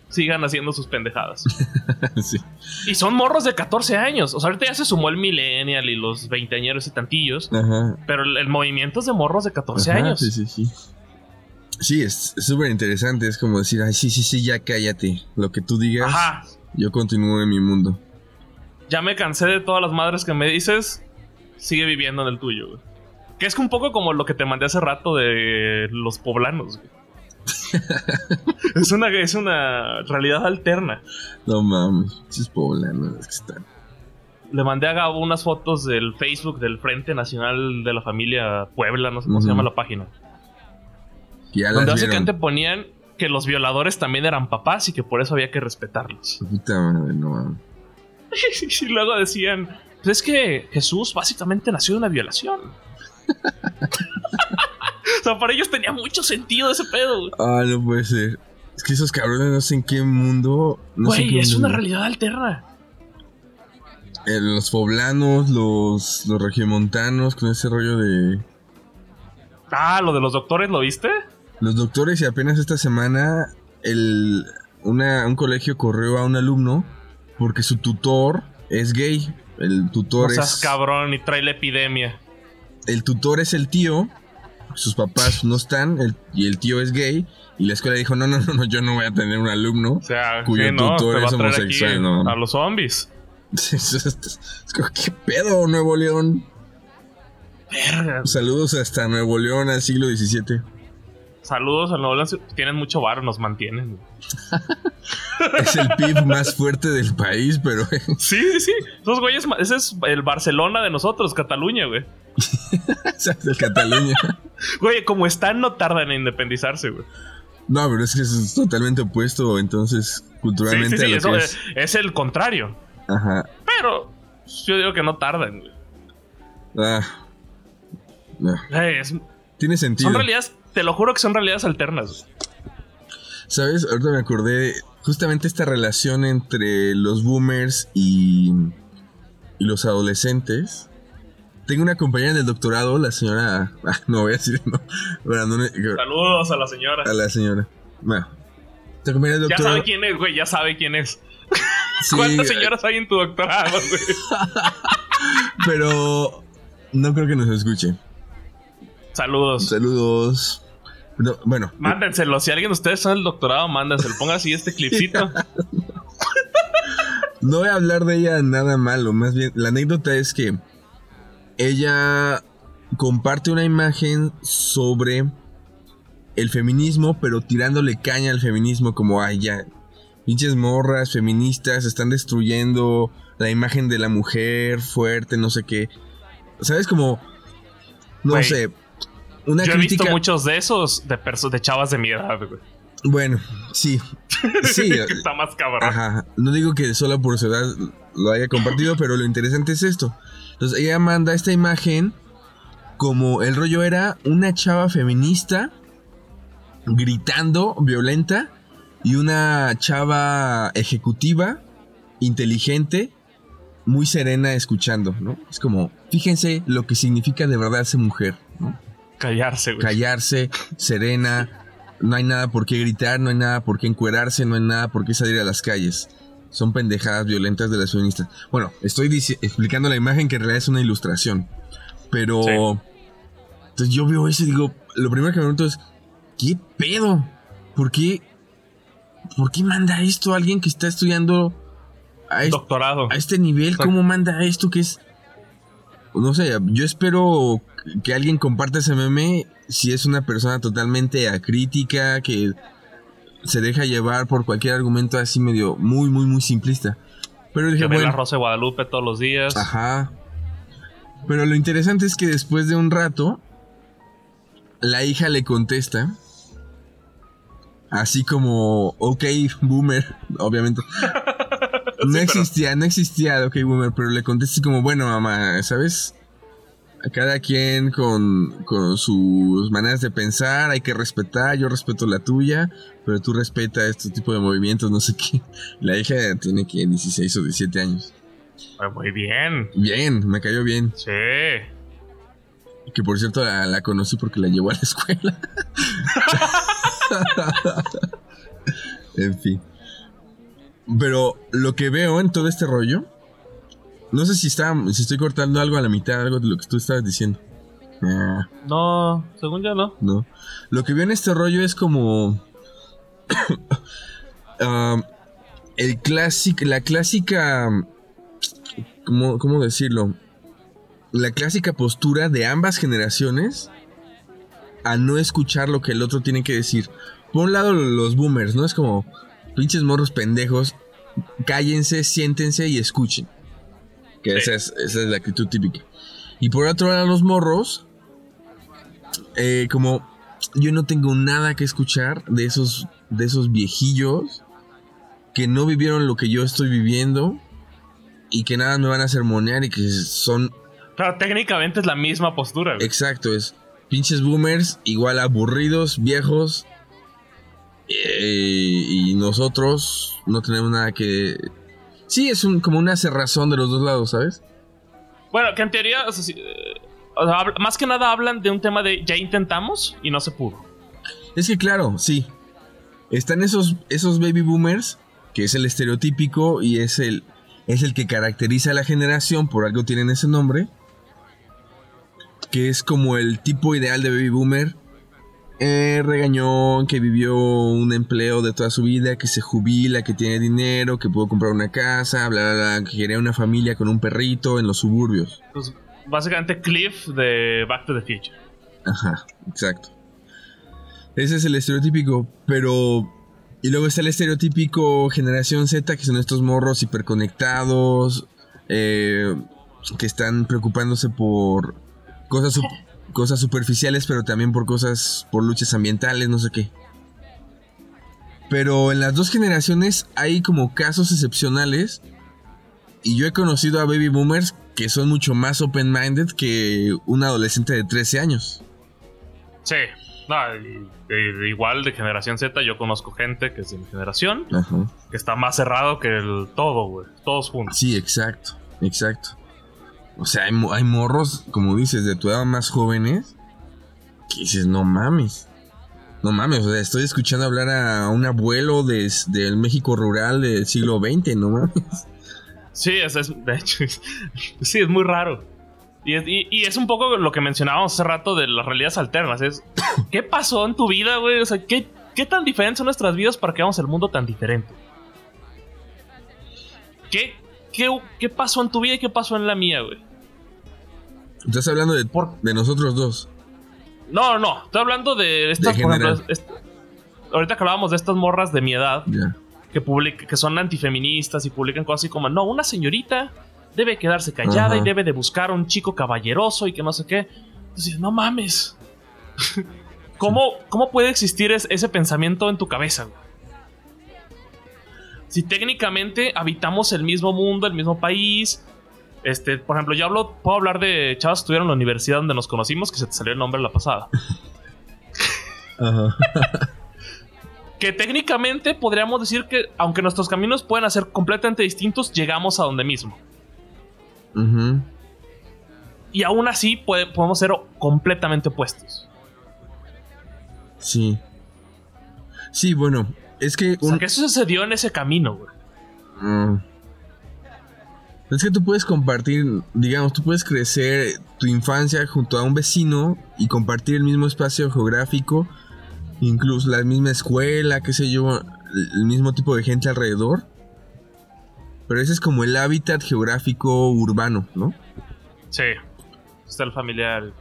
sigan haciendo sus pendejadas.
sí.
Y son morros de 14 años. O sea, ahorita ya se sumó el millennial y los veinteañeros y tantillos.
Ajá.
Pero el, el movimiento es de morros de 14
Ajá,
años.
Sí, sí, sí. Sí, es súper interesante. Es como decir, ay, sí, sí, sí, ya cállate. Lo que tú digas,
Ajá.
yo continúo en mi mundo.
Ya me cansé de todas las madres que me dices. Sigue viviendo en el tuyo, güey. Que es un poco como lo que te mandé hace rato de los poblanos, güey. es, una, es una realidad alterna.
No mames, esos poblanos que están.
Le mandé a Gabo unas fotos del Facebook del Frente Nacional de la Familia Puebla, no sé cómo se llama la página.
Ya
Donde básicamente ponían que los violadores también eran papás y que por eso había que respetarlos.
Puta madre, no mames.
y luego decían, pues es que Jesús básicamente nació de una violación. o sea, para ellos tenía mucho sentido ese pedo. güey.
Ah, no puede ser. Es que esos cabrones no sé en qué mundo. No sé en
Güey,
qué
es
mundo
una realidad alterna.
Eh, los poblanos, los, los regiomontanos, con ese rollo de.
Ah, lo de los doctores, ¿lo viste?
Los doctores, y apenas esta semana, el, una, un colegio corrió a un alumno porque su tutor es gay. El
No
tutor
seas
es.
cabrón y trae la epidemia.
El tutor es el tío. Sus papás no están. el- y el tío es gay. Y la escuela dijo: No, no, no, no, yo no voy a tener un alumno.
O sea,
Cuyo
sí, no,
tutor es homosexual, no.
a los zombies.
¿Qué pedo, Nuevo León?
Verga.
Saludos hasta Nuevo León al siglo XVII.
Saludos a Nuevo León. Tienen mucho bar, nos mantienen.
Es el PIB más fuerte del país, pero
Sí, sí, sí. Esos güeyes, ese es el Barcelona de nosotros, Cataluña, güey.
de Cataluña.
Güey, como están, no tardan en independizarse, güey.
No, pero es que es totalmente opuesto, entonces, culturalmente
sí, sí,
a lo
eso
que
es,
es.
el contrario.
Ajá.
Pero yo digo que no tardan, güey.
Ah. No.
Es-
Tiene sentido.
son realidades, te lo juro que son realidades alternas.
¿Sabes? Ahorita me acordé justamente esta relación entre los boomers y, y los adolescentes. Tengo una compañera del doctorado, la señora. ah, no voy a decir, no. Bueno, no, no,
Saludos a la señora.
a la señora. Bueno. Esta compañera del
Ya
doctorado.
sabe quién es, güey, ya sabe quién es.
sí,
¿Cuántas señoras hay en tu doctorado, güey?
Pero no creo que nos escuche.
Saludos.
Saludos. No, bueno,
Mándenselo. Si alguien de ustedes en el doctorado, mándenselo. Ponga así este clipcito.
no voy a hablar de ella nada malo. Más bien, la anécdota es que ella comparte una imagen sobre el feminismo, pero tirándole caña al feminismo, como, ay, ya, pinches morras feministas están destruyendo la imagen de la mujer fuerte, no sé qué. ¿Sabes? Como, no sé, una
Yo he visto muchos de esos de, de chavas de mi edad, güey.
Bueno, sí. Sí,
que está más cabrón.
Ajá. No digo que solo por su edad lo haya compartido, pero lo interesante es esto. Entonces ella manda esta imagen como el rollo era una chava feminista gritando, violenta, y una chava ejecutiva, inteligente, muy serena escuchando, ¿no? Es como, fíjense lo que significa de verdad ser mujer, ¿no?
Callarse, güey.
callarse, serena, no hay nada por qué gritar, no hay nada por qué encuerarse, no hay nada por qué salir a las calles. Son pendejadas violentas de las feministas. Bueno, estoy explicando la imagen que en realidad es una ilustración. Pero...
Sí.
Entonces yo veo eso y digo, lo primero que me pregunto es, ¿qué pedo? ¿Por qué? ¿Por qué manda esto a alguien que está estudiando a,
Doctorado.
a este nivel? ¿Cómo manda esto que es? No sé, yo espero que alguien comparta ese meme si es una persona totalmente acrítica, que se deja llevar por cualquier argumento así medio muy, muy, muy simplista. Pero
Que
dije,
la
bueno,
Rosa de Guadalupe todos los días.
ajá. Pero lo interesante es que después de un rato, la hija le contesta. Así como, ok, boomer, obviamente. No existía, no existía OK Boomer, pero le contesté así como, bueno, mamá, ¿sabes? A cada quien con, con sus maneras de pensar, hay que respetar, yo respeto la tuya, pero tú respeta este tipo de movimientos, no sé qué. La hija tiene que 16 o 17 años.
Ah, Muy bien.
Bien, me cayó bien.
Sí.
Que por cierto la, la conocí porque la llevó a la escuela. en fin. Pero lo que veo en todo este rollo. No sé si está. si estoy cortando algo a la mitad, algo de lo que tú estabas diciendo. Ah,
No, según yo no.
no. Lo que veo en este rollo es como. ah, el clásico. La clásica. ¿cómo, ¿Cómo decirlo? La clásica postura de ambas generaciones a no escuchar lo que el otro tiene que decir. Por un lado, los boomers, ¿no? Es como pinches morros pendejos. Cállense, siéntense y escuchen. Que esa, es, esa es la actitud típica. Y por otro lado, los morros. eh, como yo no tengo nada que escuchar de esos, de esos viejillos que no vivieron lo que yo estoy viviendo y que nada me van a sermonear y que son
Claro, técnicamente es la misma postura, güey.
Exacto, es pinches boomers, igual aburridos, viejos. eh, y nosotros no tenemos nada que. Sí, es un, como una cerrazón de los dos lados, ¿sabes?
Bueno, que en teoría, o sea, sí, eh, o sea, habla- más que nada hablan de un tema de ya intentamos y no se pudo.
Es que claro, sí. Están esos, esos baby boomers, que es el estereotípico y es el, es el que caracteriza a la generación, por algo tienen ese nombre. Que es como el tipo ideal de baby boomer. Eh, regañón, que vivió un empleo de toda su vida, que se jubila, que tiene dinero, que pudo comprar una casa, bla, bla, bla, que quería una familia con un perrito en los suburbios.
Pues básicamente Cliff de Back to the Future.
Ajá, exacto. Ese es el estereotípico, pero... Y luego está el estereotípico generación Z, que son estos morros hiperconectados, eh, que están preocupándose por cosas, cosas superficiales, pero también por cosas, por luchas ambientales, no sé qué. Pero en las dos generaciones hay como casos excepcionales, y yo he conocido a baby boomers que son mucho más open-minded que un adolescente de 13 años.
Sí. No, igual de generación Z, yo conozco gente que es de mi generación,
Ajá.
que está más cerrado que el todo, güey. Todos juntos.
Sí, exacto, exacto. O sea, hay, mo- hay morros, como dices, de tu edad más jóvenes, que dices, no mames. No mames, o sea, estoy escuchando hablar a un abuelo de- del México rural del siglo XX, no mames.
Sí, es, es- de hecho, es- sí, es muy raro. Y es, y es un poco lo que mencionábamos hace rato de las realidades alternas. Es, ¿qué pasó en tu vida, güey? O sea, ¿qué, ¿qué tan diferentes son nuestras vidas para que veamos el mundo tan diferente? ¿Qué, qué, qué pasó en tu vida y qué pasó en la mía, güey?
Estás hablando de,
Por-
de nosotros dos.
No, no, estoy hablando de estas,
De
por ejemplo, ahorita que hablábamos de estas morras de mi edad que, public- que son antifeministas y publican cosas así como, no, una señorita debe quedarse callada y debe de buscar a un chico caballeroso y que no sé qué. Entonces, no mames. ¿Cómo, ¿Cómo puede existir es- ese pensamiento en tu cabeza? güey? Si técnicamente habitamos el mismo mundo, el mismo país. Este, por ejemplo, yo hablo, puedo hablar de chavos que estuvieron en la universidad donde nos conocimos, que se te salió el nombre la pasada.
Ajá.
que técnicamente podríamos decir que, aunque nuestros caminos pueden ser completamente distintos, llegamos a donde mismo.
Ujú.
Y aún así puede- podemos ser completamente opuestos.
Sí. Sí, bueno, es que...
O sea,
un-
que eso sucedió en ese camino, güey.
Mm. Es que tú puedes compartir, digamos, tú puedes crecer tu infancia junto a un vecino y compartir el mismo espacio geográfico, incluso la misma escuela, qué sé yo, el mismo tipo de gente alrededor. Pero ese es como el hábitat geográfico urbano, ¿no?
Sí. Está el familiar.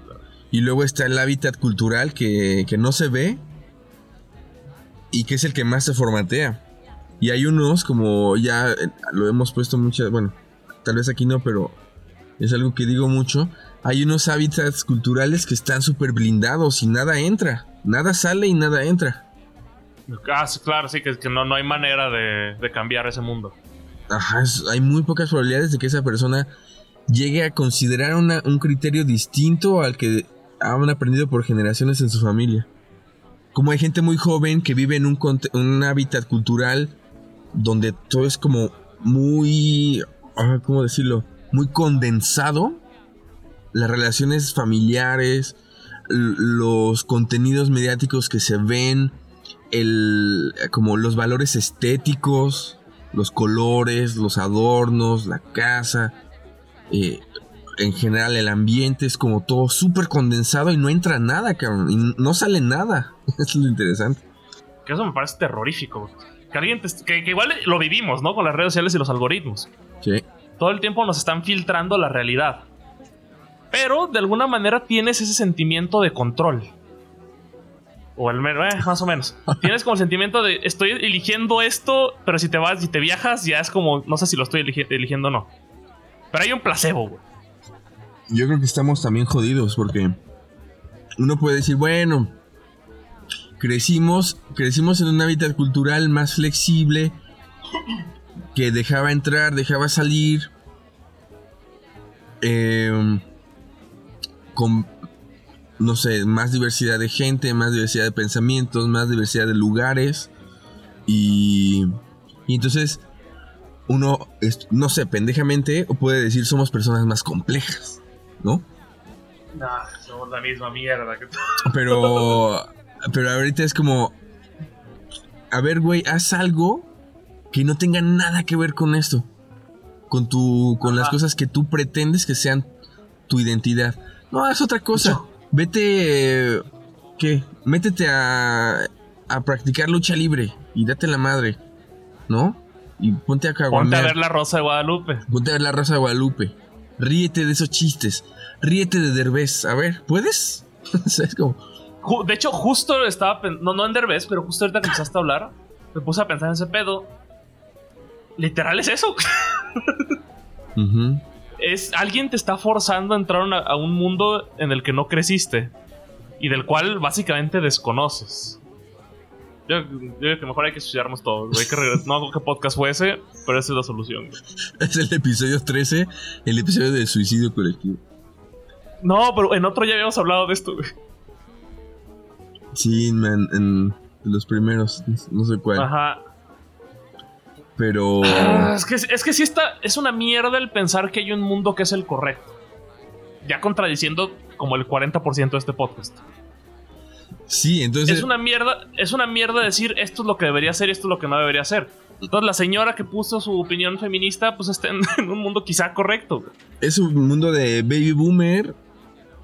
Y luego está el hábitat cultural que, que no se ve y que es el que más se formatea. Y hay unos, como ya lo hemos puesto muchas, bueno, tal vez aquí no, pero es algo que digo mucho. Hay unos hábitats culturales que están súper blindados y nada entra. Nada sale y nada entra.
Ah, claro, sí, que, que no, no hay manera de, de cambiar ese mundo.
Ajá, es- hay muy pocas probabilidades de que esa persona llegue a considerar una- un criterio distinto al que han aprendido por generaciones en su familia. Como hay gente muy joven que vive en un hábitat cultural donde todo es como muy ah, ¿cómo decirlo? Muy condensado. Las relaciones familiares, los contenidos mediáticos que se ven, el, como los valores estéticos, los colores, los adornos, la casa, eh, en general el ambiente es como todo súper condensado y no entra nada, cabrón, y no sale nada. Es lo interesante.
Que eso me parece terrorífico. Que, que, igual lo vivimos, ¿no? Con las redes sociales y los algoritmos.
Sí.
Todo el tiempo nos están filtrando la realidad. Pero de alguna manera tienes ese sentimiento de control. O el mero, eh, más o menos. tienes como el sentimiento de estoy eligiendo esto, pero si te vas y te viajas, ya es como, no sé si lo estoy eligiendo o no. Pero hay un placebo, güey.
Yo creo que estamos también jodidos porque uno puede decir, bueno, crecimos, crecimos en un hábitat cultural más flexible que dejaba entrar, dejaba salir. Eh, con, no sé, más diversidad de gente, más diversidad de pensamientos, más diversidad de lugares. Y, y entonces uno, no sé, pendejamente, o puede decir somos personas más complejas, ¿no?
No, somos la misma mierda que
Pero, pero ahorita es como, a ver, güey, haz algo que no tenga nada que ver con esto. Con tu, con las cosas que tú pretendes que sean tu identidad. No, es otra cosa. Vete. ¿Qué? Métete a. a practicar lucha libre y date la madre. ¿No? Y ponte a
Ponte a ver la Rosa de Guadalupe.
Ponte a ver la Rosa de Guadalupe. Ríete de esos chistes. Ríete de Derbez. A ver, ¿puedes? es como.
De hecho, justo estaba. No, no en Derbez, pero justo ahorita que empezaste a hablar, me puse a pensar en ese pedo. Literal es eso. es alguien te está forzando a entrar a un mundo en el que no creciste y del cual básicamente desconoces. Yo, creo que mejor hay que suicidarnos todos. Hay que no hago qué podcast fue ese, pero esa es la solución.
Es el episodio 13, el episodio del suicidio colectivo.
No, pero en otro ya habíamos hablado de esto,
Sí, man, en los primeros, no sé cuál.
Ajá.
Pero.
Ah, es, que, es que sí está. Es una mierda el pensar que hay un mundo que es el correcto. Ya contradiciendo como el 40% de este podcast.
Sí, entonces.
Es una mierda. Es una mierda decir esto es lo que debería ser y esto es lo que no debería ser. Entonces la señora que puso su opinión feminista, pues está en, un mundo quizá correcto.
Es un mundo de baby boomer.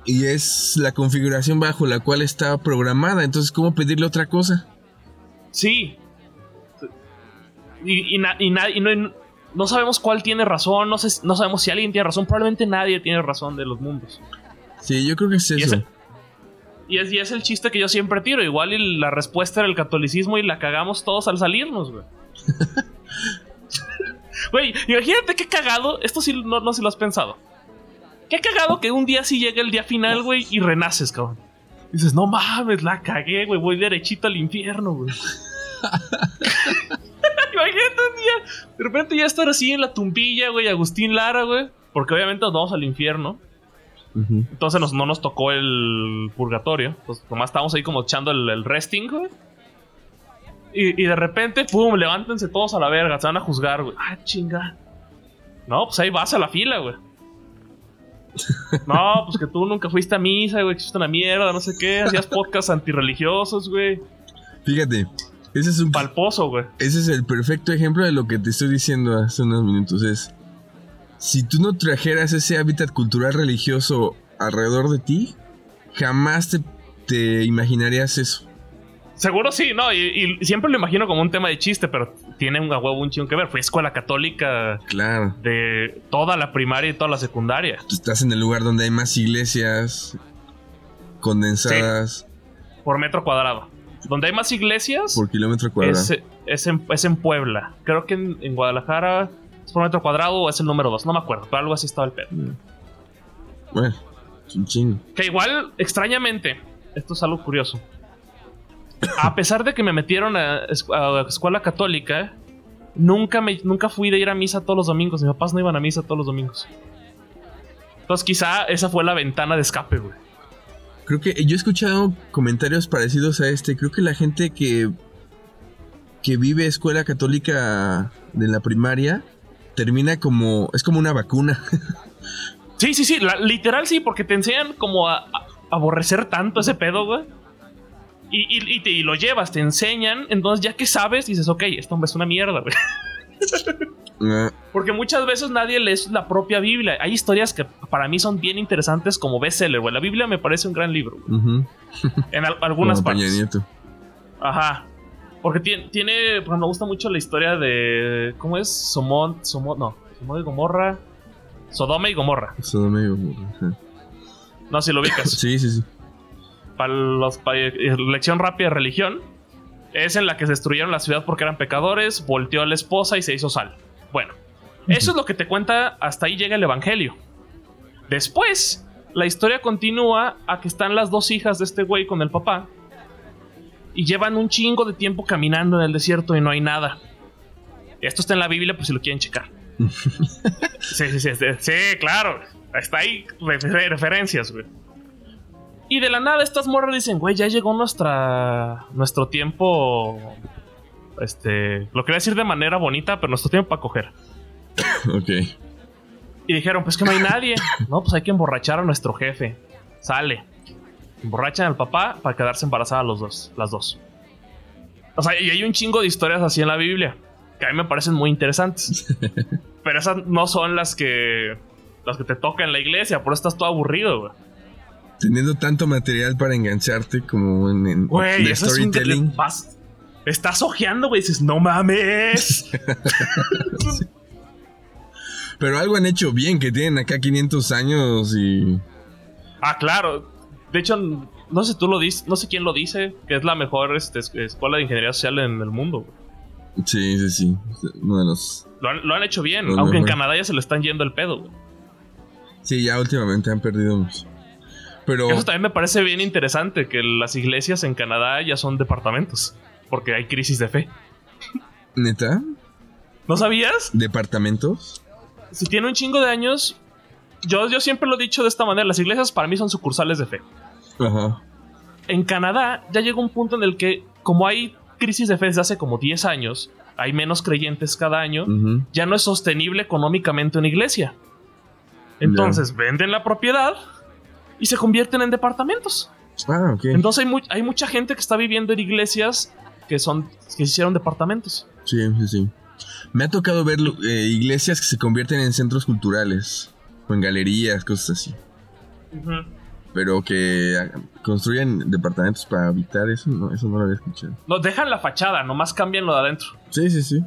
Y es la configuración bajo la cual está programada. Entonces, ¿cómo pedirle otra cosa?
Sí, y, no, sabemos cuál tiene razón, no, sé, no sabemos si alguien tiene razón, probablemente nadie tiene razón de los mundos.
Sí, yo creo que es eso.
Y es, y es, el chiste que yo siempre tiro. Igual y la respuesta era el catolicismo y la cagamos todos al salirnos, güey. Güey, imagínate qué cagado. Esto sí no, no si lo has pensado. Qué cagado que un día sí llegue el día final, güey, y renaces, cabrón. dices, no mames, la cagué, güey, voy derechito al infierno, güey. Imagínate un día. De repente ya estar así en la tumbilla, güey, Agustín Lara, güey. Porque obviamente nos vamos al infierno. Entonces no nos tocó el purgatorio. Pues nomás estábamos ahí como echando el, resting, güey. Y, de repente, pum, levántense todos a la verga, se van a juzgar, güey. Ah, chinga. No, pues ahí vas a la fila, güey. No, pues que tú nunca fuiste a misa, güey, que hiciste una mierda, no sé qué, hacías podcasts antirreligiosos, güey.
Fíjate, ese es un
palposo, güey.
Ese es el perfecto ejemplo de lo que te estoy diciendo hace unos minutos. Es si tú no trajeras ese hábitat cultural religioso alrededor de ti, jamás te, imaginarías eso.
Seguro sí, no, y, siempre lo imagino como un tema de chiste, pero tiene un huevo un chingón que ver. Fue escuela católica
claro.
de toda la primaria y toda la secundaria.
Tú estás en el lugar donde hay más iglesias condensadas.
Por metro cuadrado. Donde hay más iglesias.
Por kilómetro cuadrado.
Es, en, Puebla. Creo que en, Guadalajara es por metro cuadrado o es el número 2. No me acuerdo, pero algo así estaba el pedo. Mm.
Bueno, chingo.
Que igual, extrañamente, esto es algo curioso. A pesar de que me metieron a, escuela católica, nunca, me, nunca fui de ir a misa todos los domingos. Mis papás no iban a misa todos los domingos. Entonces, quizá esa fue la ventana de escape, güey.
Creo que yo he escuchado comentarios parecidos a este. Creo que la gente que, que vive escuela católica de la primaria termina como. Es como una vacuna.
Sí, sí, sí, la- literal sí, porque te enseñan como a, aborrecer tanto ese pedo, güey. Y, y- y y lo llevas, te enseñan, entonces ya que sabes, dices, ok, esto es una mierda, güey. Porque muchas veces nadie lee la propia Biblia. Hay historias que para mí son bien interesantes como bestseller, güey. La Biblia me parece un gran libro, güey,
ujú,
en al- algunas
como
partes.
Nieto.
Ajá. Porque tiene, tiene, ejemplo, me gusta mucho la historia de, ¿cómo es? Somón, Somón, no, Somón y Gomorra. Sodoma y Gomorra.
Sodoma y Gomorra.
No si lo ubicas.
Sí, sí, sí.
para los pa- eh, lección rápida de religión es en la que se destruyeron la ciudad porque eran pecadores, volteó a la esposa y se hizo sal. Bueno, eso es lo que te cuenta, hasta ahí llega el evangelio. Después, la historia continúa a que están las dos hijas de este güey con el papá y llevan un chingo de tiempo caminando en el desierto y no hay nada. Esto está en la Biblia por si lo quieren checar. sí, sí, sí, sí, claro. Está ahí refer- referencias, güey. Y de la nada estas morras dicen, güey, ya llegó nuestra nuestro tiempo este, lo quería decir de manera bonita, pero nuestro tiempo para coger.
Ok.
Y dijeron, pues que no hay nadie. No, pues hay que emborrachar a nuestro jefe. Sale. Emborrachan al papá para quedarse embarazada los dos, las dos. O sea, y hay un chingo de historias así en la Biblia que a mí me parecen muy interesantes. Pero esas no son las que las que te tocan en la iglesia, por eso estás todo aburrido, güey.
Teniendo tanto material para engancharte como en, en
Güey,
de
eso es un
storytelling.
Estás ojeando, güey, dices, no mames.
Pero algo han hecho bien, que tienen acá 500 años y...
ah, claro. De hecho, no sé tú lo dices, no sé quién lo dice, que es la mejor este, es- escuela de ingeniería social en el mundo.
Sí, sí, sí. Uno de los...
Lo han, lo han hecho bien, aunque en. Canadá ya se le están yendo el pedo. güey.
Sí, ya últimamente han perdido mucho. Pero...
Eso también me parece bien interesante, que las iglesias en Canadá ya son departamentos, porque hay crisis de fe.
¿Neta?
¿No sabías?
¿Departamentos?
Si tiene un chingo de años, yo, yo siempre lo he dicho de esta manera, las iglesias para mí son sucursales de fe.
Ajá.
En Canadá ya llegó un punto en el que, como hay crisis de fe desde hace como 10 años, hay menos creyentes cada año, ya no es sostenible económicamente una iglesia. Entonces venden la propiedad y se convierten en departamentos.
Ah, ok.
Entonces hay, mu- hay mucha gente que está viviendo en iglesias que son que se hicieron departamentos.
Sí, sí, sí. Me ha tocado ver eh, iglesias que se convierten en centros culturales. O en galerías, cosas así. Pero que ah, construyen departamentos para habitar, eso no, eso no lo había escuchado.
No, dejan la fachada, nomás cambian lo de adentro.
Sí, sí, sí.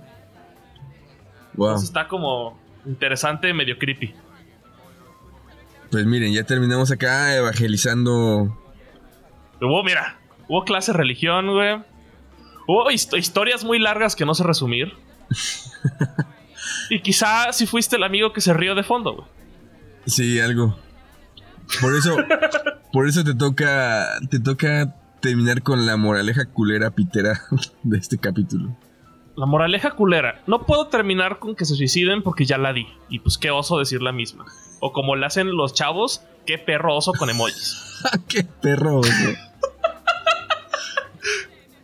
Wow.
Entonces está como interesante, medio creepy.
Pues miren, ya terminamos acá evangelizando.
Hubo, mira, hubo clase de religión, güey. Hubo hist- historias muy largas que no sé resumir. y quizá si fuiste el amigo que se rió de fondo, güey.
Sí, algo. Por eso, por eso te toca, te toca terminar con la moraleja culera pitera de este capítulo.
La moraleja culera. No puedo terminar con que se suiciden porque ya la di. Y pues qué oso decir la misma. O como le hacen los chavos, qué perro oso con emojis.
¡Qué perro! oso.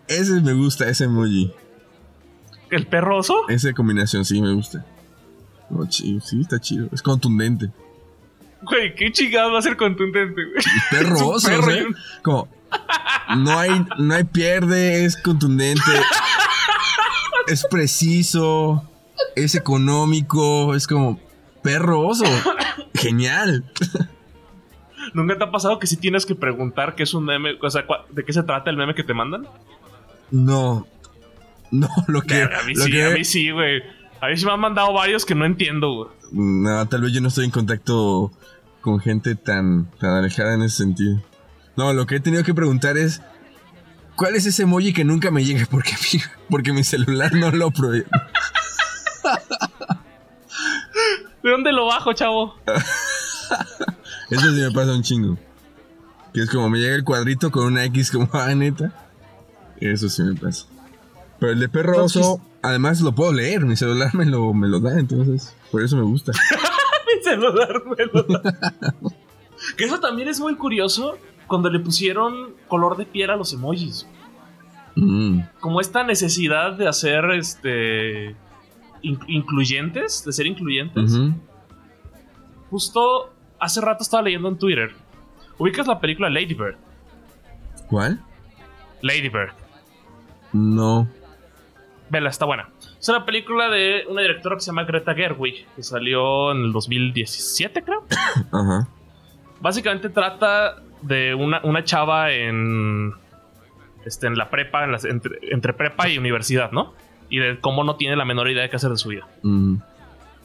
Ese me gusta, ese emoji.
¿El perro oso?
Esa combinación sí me gusta. Chi- sí, está chido. Es contundente.
Güey, qué chingado va a ser contundente, güey.
Perro oso,
perro
¿eh?
un-
Como, no hay, no hay pierde, es contundente. es preciso. Es económico. Es como, perro oso. Genial.
¿Nunca te ha pasado que si tienes que preguntar qué es un meme? O sea, ¿de qué se trata el meme que te mandan?
No. No, lo que.
a mí
lo
sí,
que-
a mí sí, güey. A mí sí me han mandado varios que no entiendo, güey.
No, tal vez yo no estoy en contacto con gente tan, tan alejada en ese sentido. No, lo que he tenido que preguntar es. ¿Cuál es ese emoji que nunca me llega? Porque mi, porque mi celular no lo provee.
¿De dónde lo bajo, chavo?
Eso sí me pasa un chingo. Que es como me llega el cuadrito con una X como, ah, neta. Eso sí me pasa. Pero el de perro
No,
oso, además lo puedo leer. Mi celular me lo, me lo da, entonces por eso me gusta.
Mi celular me lo da. Que eso también es muy curioso cuando le pusieron color de piel a los emojis.
Mm,
Como esta necesidad de hacer este in- incluyentes, de ser incluyentes. Justo hace rato estaba leyendo en Twitter. ¿Ubicas la película Lady Bird?
¿Cuál?
Lady Bird.
No.
Vela, está buena. Es una película de una directora que se llama Greta Gerwig, que salió en el 2017, creo.
Ajá.
Básicamente trata de una, una chava en. Este, en la prepa, en las- entre, entre prepa y universidad, ¿no? Y de cómo no tiene la menor idea de qué hacer de su vida.
Mm,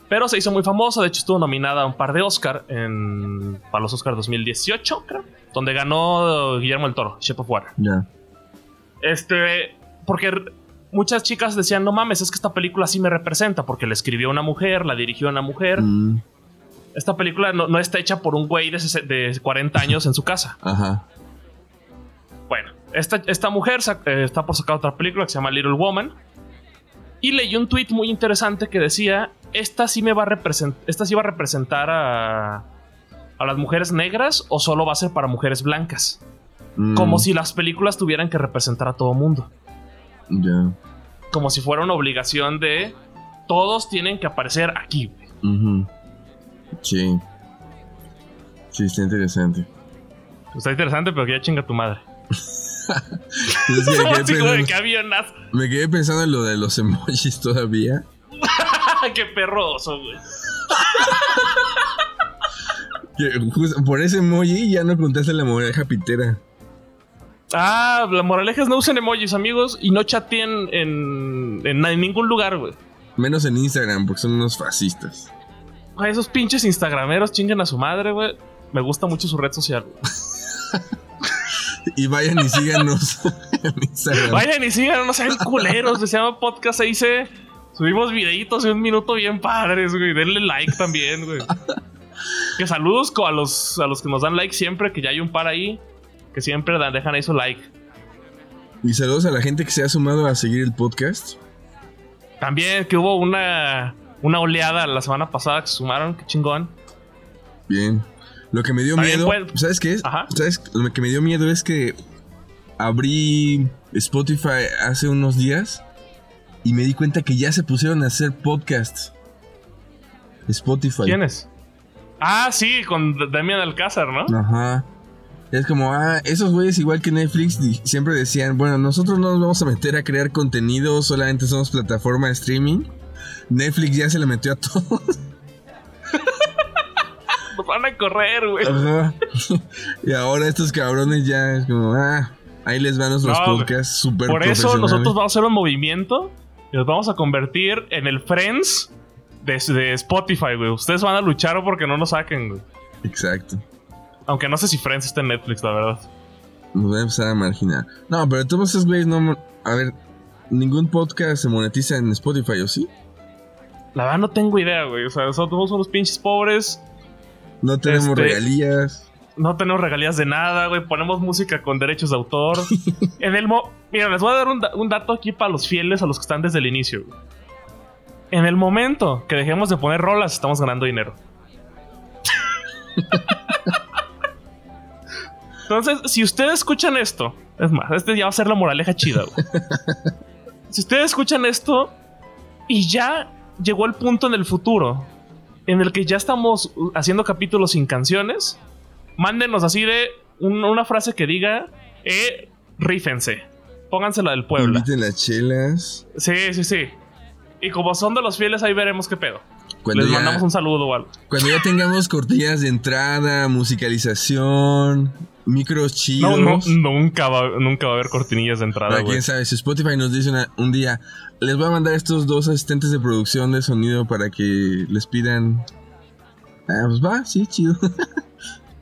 Pero se hizo muy famosa, de hecho estuvo nominada a un par de Oscar en, para los Oscars 2018, creo. Donde ganó Guillermo el Toro, Shape of Water. Este, porque muchas chicas decían, no mames, es que esta película sí me representa, porque la escribió una mujer, la dirigió una mujer.
Mm,
Esta película no, no está hecha por un güey de, de 40 años en su casa.
ajá.
Bueno, esta, esta mujer eh, está por sacar otra película que se llama Little Woman. Y leí un tweet muy interesante que decía: Esta sí me va a representar. Esta sí va a representar a. a las mujeres negras o solo va a ser para mujeres blancas.
Mm,
Como si las películas tuvieran que representar a todo mundo.
Ya.
Como si fuera una obligación de. Todos tienen que aparecer aquí, güey.
Sí. Sí, está interesante.
Está interesante, pero que ya chinga tu madre.
Es que me, quedé pensando,
que
me quedé pensando en lo de los emojis todavía.
Qué perroso, güey.
Por ese emoji ya no contaste la moraleja pitera.
Ah, la moraleja es no usen emojis, amigos, y no chateen en, en, en ningún lugar, güey.
Menos en Instagram, porque son unos fascistas.
Ay, esos pinches instagrameros chinguen a su madre, güey. Me gusta mucho su red social. güey.
Y vayan y síganos en Instagram.
Vayan y sigan, no sean culeros. Se llama Podcast ahí se Subimos videitos de un minuto bien padres, güey. Denle like también, güey. Que saludos a los, a los que nos dan like siempre, que ya hay un par ahí. Que siempre dejan ahí su like.
Y saludos a la gente que se ha sumado a seguir el podcast.
También que hubo una, una oleada la semana pasada que se sumaron, qué chingón.
Bien. Lo que me dio
También
miedo,
puede-
¿sabes qué es?
Ajá.
¿Sabes? Lo que me dio miedo es que abrí Spotify hace unos días y me di cuenta que ya se pusieron a hacer podcasts. Spotify.
¿Quién es? Ah, sí, con Damian Alcázar, ¿no?
Ajá. Es como, ah, esos güeyes igual que Netflix siempre decían, bueno, nosotros no nos vamos a meter a crear contenido, solamente somos plataforma de streaming. Netflix ya se le metió a todo.
Nos van a correr, güey.
Ajá. y ahora estos cabrones ya es como, ah, ahí les van nuestros
No,
podcasts súper
Por eso nosotros vamos a hacer un movimiento y nos vamos a convertir en el Friends de, de Spotify, güey. Ustedes van a luchar porque no nos saquen, güey.
Exacto.
Aunque no sé si Friends está en Netflix, la verdad.
Nos van a empezar a marginar. No, pero todos esos güeyes no. A ver, ningún podcast se monetiza en Spotify, ¿o sí?
La verdad no tengo idea, güey. O sea, somos unos pinches pobres.
No tenemos
Este-
regalías.
No tenemos regalías de nada, güey. Ponemos música con derechos de autor. en el mo Mira, les voy a dar un, da- un dato aquí para los fieles, a los que están desde el inicio. güey. En el momento que dejemos de poner rolas, estamos ganando dinero. Entonces, si ustedes escuchan esto, es más, este ya va a ser la moraleja chida. güey. si ustedes escuchan esto y ya llegó el punto en el futuro en el que ya estamos haciendo capítulos sin canciones, mándenos así de un- una frase que diga, eh, rífense. Póngansela del Puebla.
Inviten las chelas.
Sí, sí, sí. Y como son de los fieles, ahí veremos qué pedo.
Cuando
Les
ya,
mandamos un saludo o algo.
cuando ya tengamos cortillas de entrada, musicalización, micros chidos.
No, no, nunca va, nunca va a haber cortinillas de entrada, güey.
quién sabe, si Spotify nos dice una- un día, les voy a mandar estos dos asistentes de producción de sonido para que les pidan. Ah, pues va, sí, chido.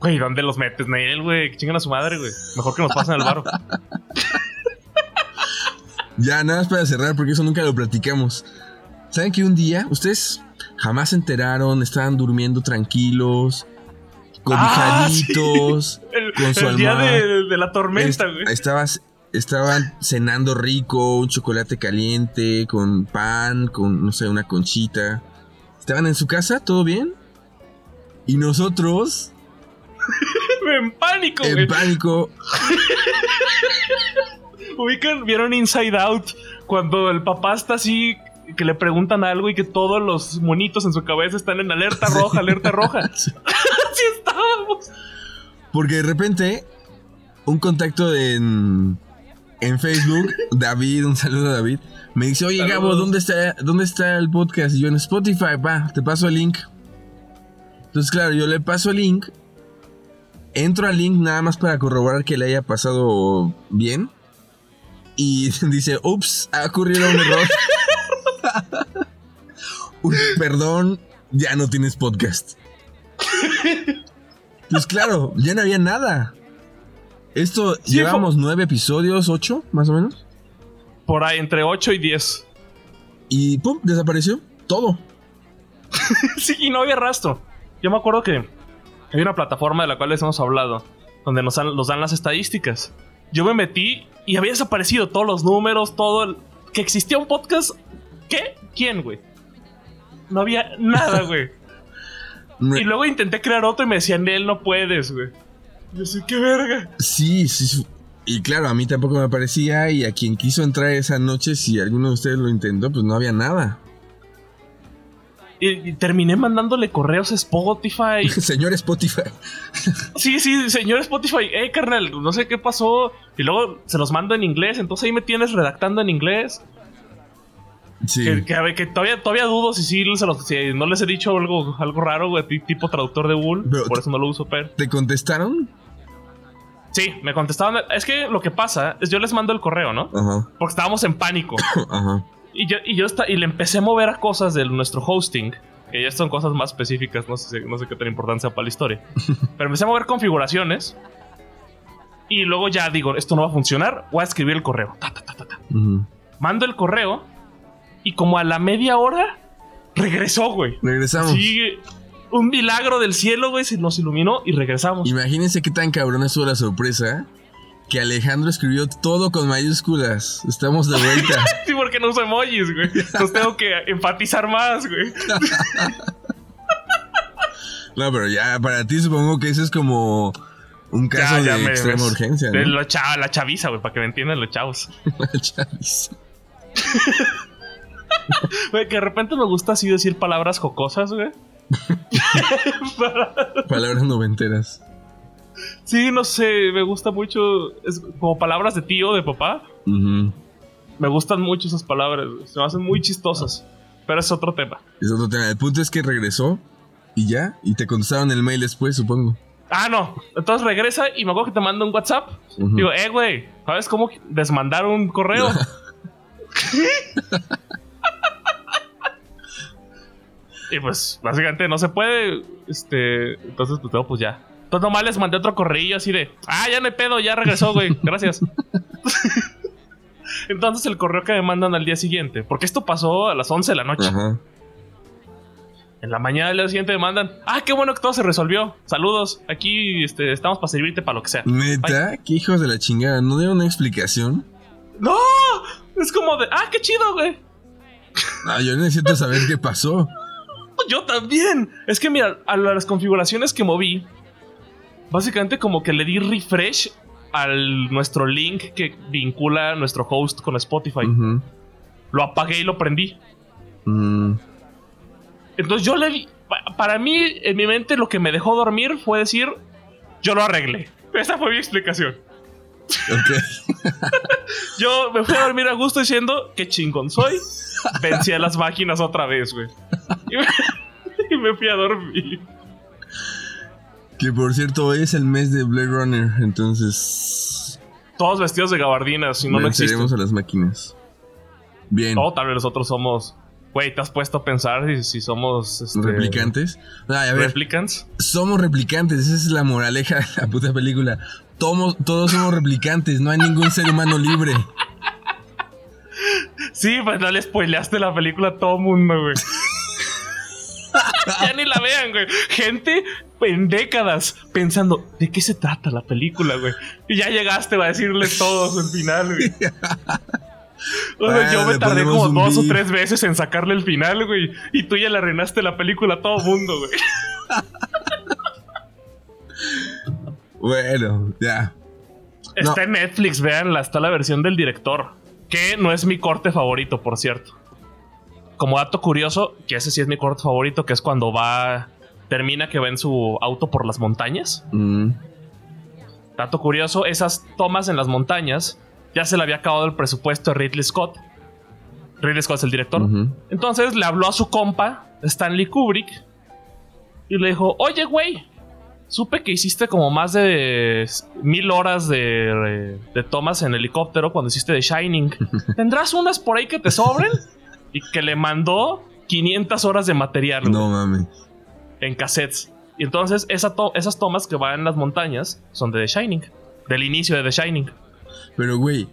Güey, ¿dónde los metes, Nail, güey? Que chingan a su madre, güey. Mejor que nos pasen el baro.
ya, nada más para cerrar, porque eso nunca lo platicamos. ¿Saben que un día ustedes jamás se enteraron, estaban durmiendo tranquilos,
Ah,
cobijaditos,
El,
Con su
el día de, de la tormenta, güey.
estabas, estaban cenando rico, un chocolate caliente, con pan, con, no sé, una conchita. Estaban en su casa, todo bien. Y nosotros,
En pánico, güey.
en pánico,
Ubican, vieron Inside Out cuando el papá está así que le preguntan algo y que todos los monitos en su cabeza están en alerta roja, alerta roja.
Sí.
Así estábamos.
Porque de repente, un contacto en, en Facebook, David, un saludo a David, me dice, oye
Saludos.
Gabo, ¿dónde está, ¿dónde está el podcast? Y yo en Spotify, va, te paso el link. Entonces, claro, yo le paso el link, entro al link nada más para corroborar que le haya pasado bien. Y dice, ups, ha ocurrido un error. Uy, perdón, ya no tienes podcast. Pues claro, ya no había nada. Esto
Sí,
llevamos nueve episodios, ocho, más o menos.
Por ahí, entre 8 y 10.
Y pum, desapareció todo.
sí, y no había rastro. Yo me acuerdo que hay una plataforma de la cual les hemos hablado, donde nos dan, nos dan las estadísticas. Yo me metí y había desaparecido todos los números, todo el... Que existía un podcast. ¿Qué? ¿Quién, güey? No había nada, güey.
Me-
Y luego intenté crear otro y me decían, él no puedes, güey. Yo sé, qué verga.
Sí, sí, sí. Y claro, a mí tampoco me aparecía. Y a quien quiso entrar esa noche, si alguno de ustedes lo intentó, pues no había nada.
Y, y terminé mandándole correos a Spotify.
Señor Spotify.
Sí, sí, señor Spotify, eh, carnal, no sé qué pasó. Y luego se los mando en inglés, entonces ahí me tienes redactando en inglés.
Sí.
Que, que, a ver, que todavía, todavía dudo si sí se los, si no les he dicho algo, algo raro, güey, tipo traductor de Google.
Pero-
por eso no lo uso, pero.
¿Te contestaron?
Sí, me contestaban. Es que lo que pasa es yo les mando el correo, ¿no?
Ajá,
Porque estábamos en pánico.
ajá.
Y yo, y yo esta- y le empecé a mover a cosas de nuestro hosting. Que ya son cosas más específicas, no sé, no sé qué tan importante sea para la historia. Pero empecé a mover configuraciones. Y luego ya digo, esto no va a funcionar. Voy a escribir el correo. Ta, ta, ta. Mando el correo. Y como a la media hora, regresó, güey.
Regresamos.
Sí, un milagro del cielo, güey. Se nos iluminó y regresamos.
Imagínense qué tan cabrón estuvo la sorpresa. Que Alejandro escribió todo con mayúsculas. Estamos de vuelta.
Sí, porque no uso emojis, güey. Entonces tengo que enfatizar más, güey.
no, pero ya para ti supongo que eso es como un caso de
me-
extrema
me-
urgencia.
de
¿no?
la, cha- la chaviza, güey, para que me entiendan los chavos.
Chavis.
Güey, que de repente me gusta así decir palabras jocosas, güey.
Palabras noventeras.
sí, no sé, me gusta mucho. Es como palabras de tío, de papá. Me gustan mucho esas palabras, güey. Se me hacen muy chistosas. Pero es otro tema.
Es otro tema. El punto es que regresó y ya. Y te contestaron el mail después, supongo.
Ah, no. Entonces regresa y me acuerdo que te manda un WhatsApp. Digo, eh, güey, ¿sabes cómo desmandar un correo? y pues, básicamente no se puede. Este, entonces, pues, no, pues ya. Entonces, nomás les mandé otro correo así de, ah, ya no hay pedo, ya regresó, güey, gracias. entonces, el correo que me mandan al día siguiente, porque esto pasó a las 11 de la noche.
Ajá.
En la mañana del día siguiente me mandan, ah, qué bueno que todo se resolvió. Saludos, aquí este, estamos para servirte para lo que sea.
Neta, qué hijos de la chingada. ¿No dieron una explicación?
¡No! Es como de, ah, qué chido, güey.
Ah, yo necesito saber qué pasó.
Yo también. Es que mira, a las configuraciones que moví, básicamente como que le di refresh al nuestro link que vincula nuestro host con Spotify. Lo apagué y lo prendí.
Mm,
Entonces yo le di, pa- para mí en mi mente lo que me dejó dormir fue decir, yo lo arreglé. Esa fue mi explicación.
ok.
Yo me fui a dormir a gusto diciendo que chingón soy. Vencí a las máquinas otra vez, güey. Y me, y me fui a dormir.
Que por cierto, hoy es el mes de Blade Runner. Entonces.
Todos vestidos de gabardinas, si no, no
venceremos a las máquinas. Bien.
O tal vez nosotros somos. Güey, ¿te has puesto a pensar si, si somos. Este,
¿Replicantes? Ay, a ver,
¿Replicants?
somos replicantes. Esa es la moraleja de la puta película. Todos, todos somos replicantes. No hay ningún ser humano libre.
Sí, pues no le spoileaste la película a todo mundo, güey. ya ni la vean, güey. Gente en décadas pensando, ¿de qué se trata la película, güey? Y ya llegaste a decirles todos el final, güey. O sea, yo me tardé como dos o tres veces en sacarle el final, güey. Y tú ya le arruinaste la película a todo mundo, güey.
Bueno, ya.
Está en Netflix, veanla, está la versión del director. Que no es mi corte favorito, por cierto. Como dato curioso, que ese sí es mi corto favorito, que es cuando va. Termina que va en su auto por las montañas.
Mm.
Dato curioso, esas tomas en las montañas ya se le había acabado el presupuesto a Ridley Scott. Ridley Scott es el director. Entonces le habló a su compa, Stanley Kubrick, y le dijo: Oye, güey, supe que hiciste como más de mil horas de, de tomas en helicóptero cuando hiciste The Shining. ¿Tendrás unas por ahí que te sobren? Y que le mandó 500 horas de material güey,
No mames.
en cassettes. Y entonces esa to- esas tomas que van en las montañas son de The Shining. Del inicio de The Shining.
Pero, güey,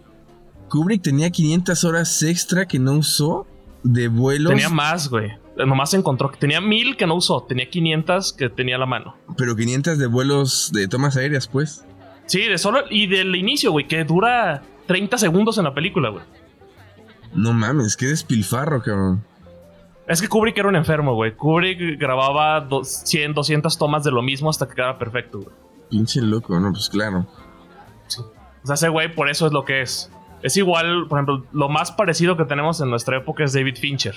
Kubrick tenía 500 horas extra que no usó de vuelos.
Tenía más, güey. Nomás encontró que tenía mil que no usó. Tenía 500 que tenía a la mano.
Pero 500 de vuelos de tomas aéreas, pues.
Sí, de solo. Y del inicio, güey, que dura 30 segundos en la película, güey.
No mames, qué despilfarro, cabrón.
Es que Kubrick era un enfermo, güey. Kubrick grababa dos- 100, 200 tomas de lo mismo hasta que quedaba perfecto, güey.
Pinche loco, no, pues claro.
O sea, ese güey por eso es lo que es. Es igual, por ejemplo, lo más parecido que tenemos en nuestra época es David Fincher.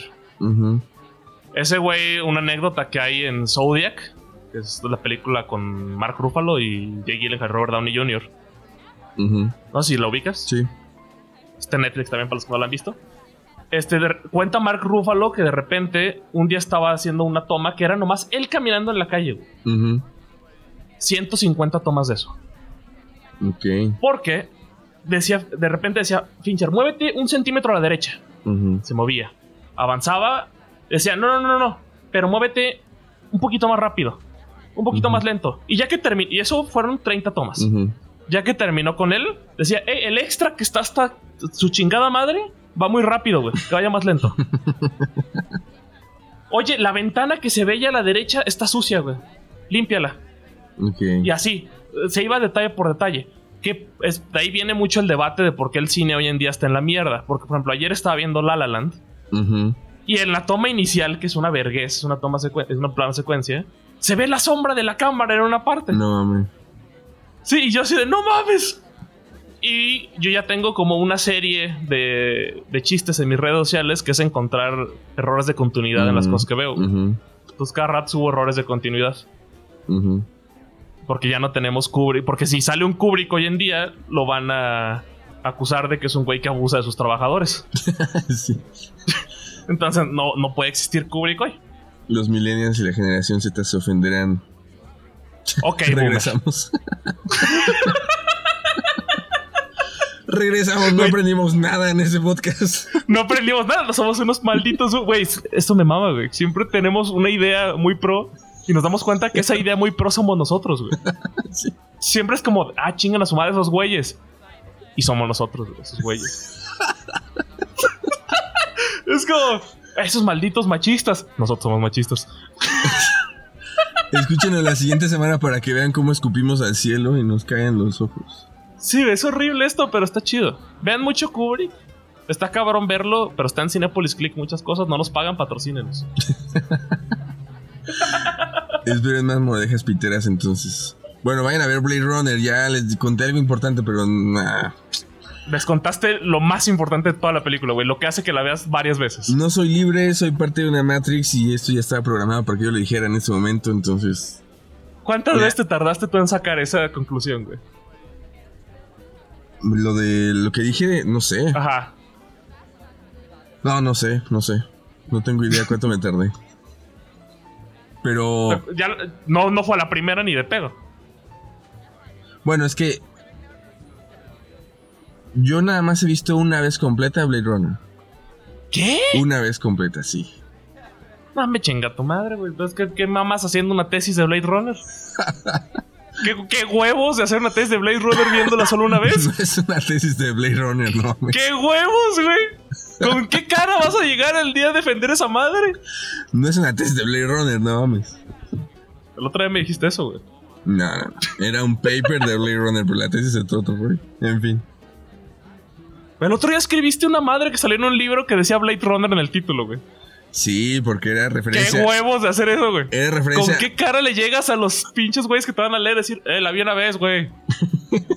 Ese güey, una anécdota que hay en Zodiac, que es la película con Mark Ruffalo y Jake Gyllenhaal Robert Downey Jr. No sé si lo ubicas.
Sí.
Está en Netflix también para los que no lo han visto. Este, de- cuenta Mark Ruffalo que de repente un día estaba haciendo una toma que era nomás él caminando en la calle. güey.
Ujú.
150 tomas de eso.
Ok.
Porque decía, de repente decía, Fincher, muévete un centímetro a la derecha. Se movía. Avanzaba. Decía, no, no, no, no. Pero muévete un poquito más rápido. Un poquito más lento. Y ya que terminó. Y eso fueron 30 tomas. Ya que terminó con él, decía, "Ey, el extra que está hasta su chingada madre va muy rápido, güey. Que vaya más lento. Oye, la ventana que se veía a la derecha está sucia, güey. Límpiala. Y así, se iba detalle por detalle. Que es, de ahí viene mucho el debate de por qué el cine hoy en día está en la mierda. Porque, por ejemplo, ayer estaba viendo La La Land. Y en la toma inicial, que es una vergüenza, es una toma es una plano secuencia, se ve la sombra de la cámara en una parte.
No mames.
Sí, y yo así de, no mames. Y yo ya tengo como una serie de, de chistes en mis redes sociales que es encontrar errores de continuidad en las cosas que veo.
Ujú.
Entonces cada rato subo errores de continuidad. Porque ya no tenemos Kubrick. Porque si sale un Kubrick hoy en día, lo van a acusar de que es un güey que abusa de sus trabajadores.
sí.
Entonces no, no puede existir Kubrick hoy.
Los millennials y la generación Z se ofenderán.
Ok.
Regresamos. Regresamos, no aprendimos nada en ese podcast.
No aprendimos nada, no somos unos malditos, güey. Esto me mama, güey. Siempre tenemos una idea muy pro y nos damos cuenta que esa idea muy pro somos nosotros, güey.
Sí.
Siempre es como, ah, chingan a su madre esos güeyes. Y somos nosotros, güey, esos güeyes. es como, esos malditos machistas. Nosotros somos machistas.
Escúchenos la siguiente semana para que vean cómo escupimos al cielo y nos caen los ojos.
Sí, es horrible esto, pero está chido. Vean mucho Kubrick. Está cabrón verlo, pero está en Cinepolis Click muchas cosas. No nos pagan, patrocínenos.
Esperen más modejas piteras entonces. Bueno, vayan a ver Blade Runner. Ya les conté algo importante, pero nah.
Les contaste lo más importante de toda la película, güey. Lo que hace que la veas varias veces.
No soy libre, soy parte de una Matrix y esto ya estaba programado para que yo lo dijera en ese momento, entonces...
¿Cuántas
Ya.
veces te tardaste tú en sacar esa conclusión, güey?
Lo de lo que dije, no sé.
Ajá.
No, no sé, no sé. No tengo idea cuánto me tardé. Pero
Ya, no, no fue a la primera ni de pedo.
bueno, es que yo nada más he visto una vez completa Blade Runner.
¿Qué?
Una vez completa, sí.
No me chinga tu madre, güey. ¿qué, qué mamas haciendo una tesis de Blade Runner? ¿Qué, qué huevos de hacer una tesis de Blade Runner viéndola solo una vez?
No es una tesis de Blade Runner, no. me-
¿Qué huevos, güey? ¿Con qué cara vas a llegar el día a defender esa madre?
No es una tesis de Blade Runner, no mames.
El otro día me dijiste eso, güey.
No, no. Era un paper de Blade Runner, pero la tesis es otro, güey. En fin.
El otro día escribiste una madre que salió en un libro que decía Blade Runner en el título, güey.
Sí, porque era
¿Qué
referencia.
huevos de hacer eso, güey?
Era referencia.
¿Con qué cara le llegas a los pinches güeyes que te van a leer decir, eh, la vi una vez, güey?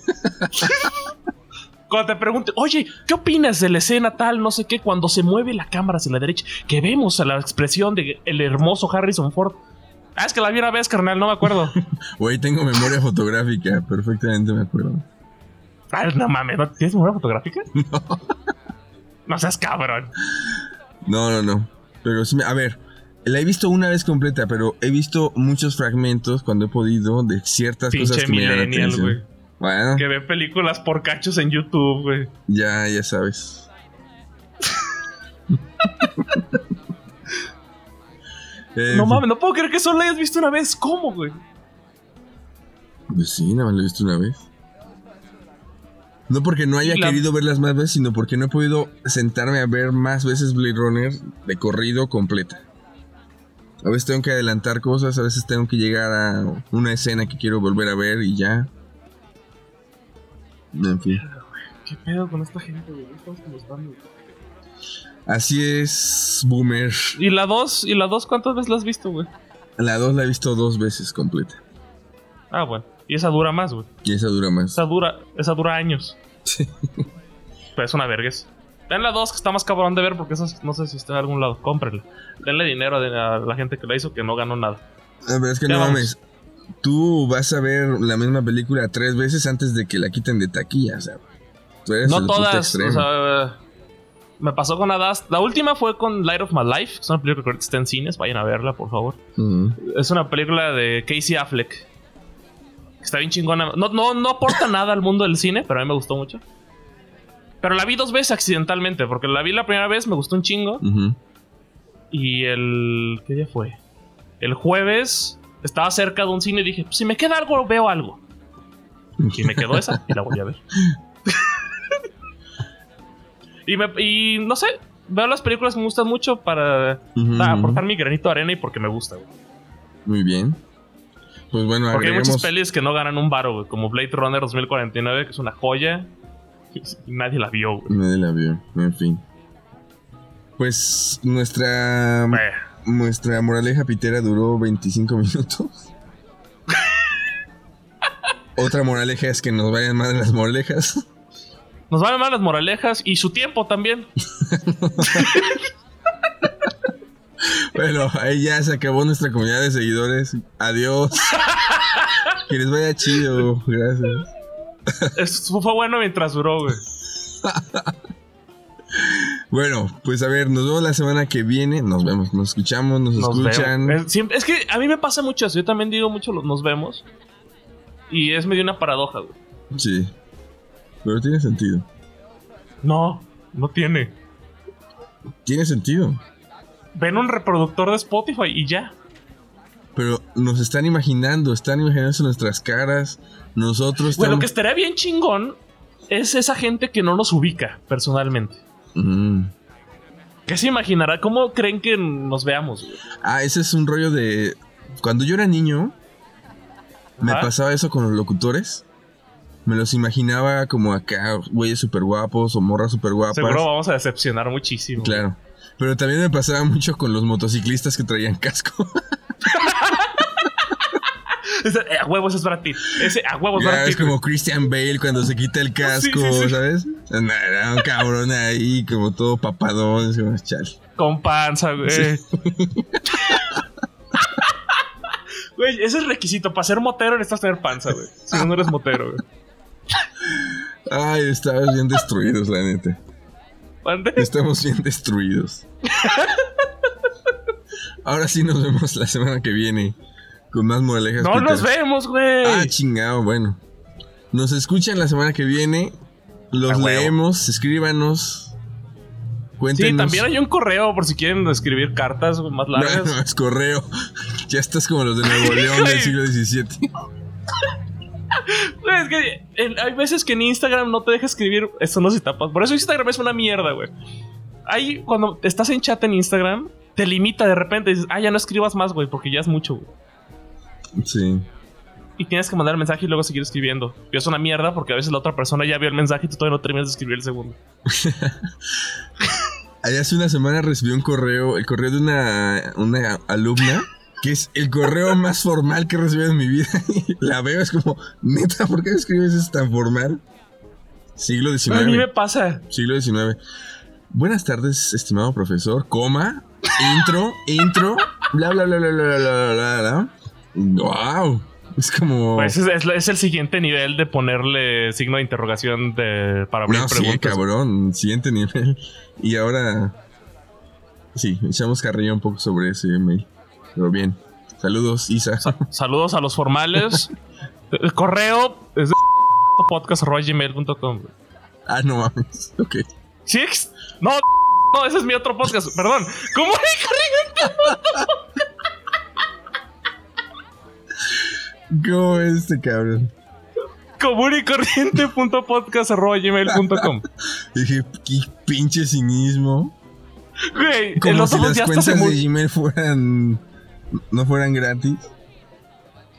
Cuando te pregunte, oye, ¿qué opinas de la escena tal, no sé qué, cuando se mueve la cámara hacia la derecha, que vemos a la expresión de el hermoso Harrison Ford? Ah, es que la vi una vez, carnal, no me acuerdo.
Güey, tengo memoria fotográfica, perfectamente me acuerdo.
Ah, no mames, ¿no tienes memoria fotográfica? No. No seas cabrón.
No, no, no. Pero sí, a ver, la he visto una vez completa, pero he visto muchos fragmentos cuando he podido de ciertas cosas que me la
millennial,
atención. Bueno,
Que ve películas por cachos en YouTube, güey.
ya, ya sabes. Eh,
No mames, no puedo creer que solo la hayas visto una vez. ¿Cómo, güey?
Pues sí, nada más lo he visto una vez. No porque no haya
la-
querido verlas más veces, sino porque no he podido sentarme a ver más veces Blade Runner de corrido completa. A veces tengo que adelantar cosas, a veces tengo que llegar a una escena que quiero volver a ver y ya. En fin.
¿Qué pedo con esta gente, güey? Estamos como.
Así es, Boomer.
¿Y la 2? ¿Y la 2 cuántas veces la has visto, güey?
La 2 la he visto dos veces completa.
Ah, bueno. Y esa dura más, güey.
Y esa dura más.
Esa dura, esa dura años.
Sí.
Pero es una vergüenza. Den la 2 que está más cabrón de ver porque esa no sé si está en algún lado. Cómprenla. Denle dinero a la gente que la hizo que no ganó nada.
A ver, es que no
vamos.
mames. Tú vas a ver la misma película tres veces antes de que la quiten de taquilla, o sea. Tú eres
No todas. O sea, me pasó con Adas. La última fue con Light of My Life. que Es una película que está en cines. Vayan a verla, por favor. Es una película de Casey Affleck. Está bien chingona. No, no, no aporta nada al mundo del cine, pero a mí me gustó mucho. Pero la vi dos veces accidentalmente, porque la vi la primera vez, me gustó un chingo. Y el. ¿Qué día fue? El jueves estaba cerca de un cine y dije: pues, si me queda algo, veo algo. Y me quedó esa y la volví a ver. y, me- y no sé, veo las películas que me gustan mucho para aportar mi granito de arena y porque me gusta, güey.
Muy bien. Pues bueno,
Porque hay muchas pelis que no ganan un baro, güey, como Blade Runner 2049, que es una joya. Y nadie la vio, güey.
Nadie la vio, en fin. Pues nuestra.
Eh,
Nuestra moraleja pitera duró 25 minutos. Otra moraleja es que nos vayan mal las moralejas.
Nos van mal las moralejas y su tiempo también.
Bueno, ahí ya se acabó nuestra comunidad de seguidores. Adiós. Que les vaya chido. Gracias.
Esto fue bueno mientras duró, güey.
Bueno, pues a ver, nos vemos la semana que viene. Nos vemos, nos escuchamos, nos,
Nos
escuchan.
Es, siempre- es que a mí me pasa mucho eso. Yo también digo mucho los nos vemos. Y es medio una paradoja, güey.
Sí. Pero tiene sentido.
No, no tiene.
Tiene sentido.
Ven un reproductor de Spotify y ya.
Pero nos están imaginando, están imaginándose nuestras caras. Nosotros
Güey, lo que
estamos.
estaría bien chingón es esa gente que no nos ubica personalmente.
Mm.
¿Qué se imaginará? ¿Cómo creen que nos veamos, güey?
Ah, ese es un rollo de. Cuando yo era niño, me pasaba eso con los locutores. Me los imaginaba como acá, güeyes súper guapos o morras súper guapas.
Seguro vamos a decepcionar muchísimo.
Claro. Pero también me pasaba mucho con los motociclistas que traían casco.
Eh, a huevos es Brad Pitt. Ese a huevos Brad
es como Christian Bale cuando se quita el casco,
Sí, sí, sí.
¿sabes? Era un cabrón ahí, como todo papadón. chale.
Con panza, güey. Güey, ese es requisito. Para ser motero necesitas tener panza, güey. Si no, no eres motero, güey.
Ay, estamos bien destruidos, la neta.
¿Mande?
Estamos bien destruidos. Ahora sí nos vemos la semana que viene con más moralejas.
No nos vemos, güey.
Ah, chingado, bueno. Nos escuchan la semana que viene. Los leemos, escríbanos. Cuéntenos.
sí, también hay un correo por si quieren escribir cartas más
No,
largas.
no, es correo. Ya estás como los de Nuevo León del siglo XVII.
Güey, es que en- hay veces que en Instagram no te deja escribir. Esto no se tapa. Por eso Instagram es una mierda, güey. Ahí, cuando estás en chat en Instagram, te limita de repente. Dices, ah, ya no escribas más, güey, porque ya es mucho, güey.
Sí.
Y tienes que mandar el mensaje y luego seguir escribiendo. Y es una mierda porque a veces la otra persona ya vio el mensaje y tú todavía no terminas de escribir el segundo.
Ahí hace una semana recibí un correo, el correo de una, una alumna, que es el correo más formal que he recibido en mi vida. Y la veo, es como, neta, ¿por qué escribes eso tan formal? Siglo XIX.
A mí me pasa.
Siglo XIX. Buenas tardes, estimado profesor. Coma. Intro, intro. Bla, bla, bla, bla, bla, bla, bla, bla. Wow. Es como.
Pues es, es- es el siguiente nivel de ponerle signo de interrogación de, para abrir
No, sí,
preguntas.
cabrón. Siguiente nivel. Y ahora. Sí, echamos carrilla un poco sobre ese mail. Pero bien. Saludos, Isa.
Saludos a los formales. El correo es de podcast.gmail.com.
ah, no mames. Ok.
Ex- No, no, ese es mi otro podcast. Perdón. ¿Cómo
¿Cómo es este cabrón?
común y corriente.podcast.gmail.com?
Dije, qué pinche cinismo.
Güey,
Como si las cuentas de Gmail fueran. No fueran gratis.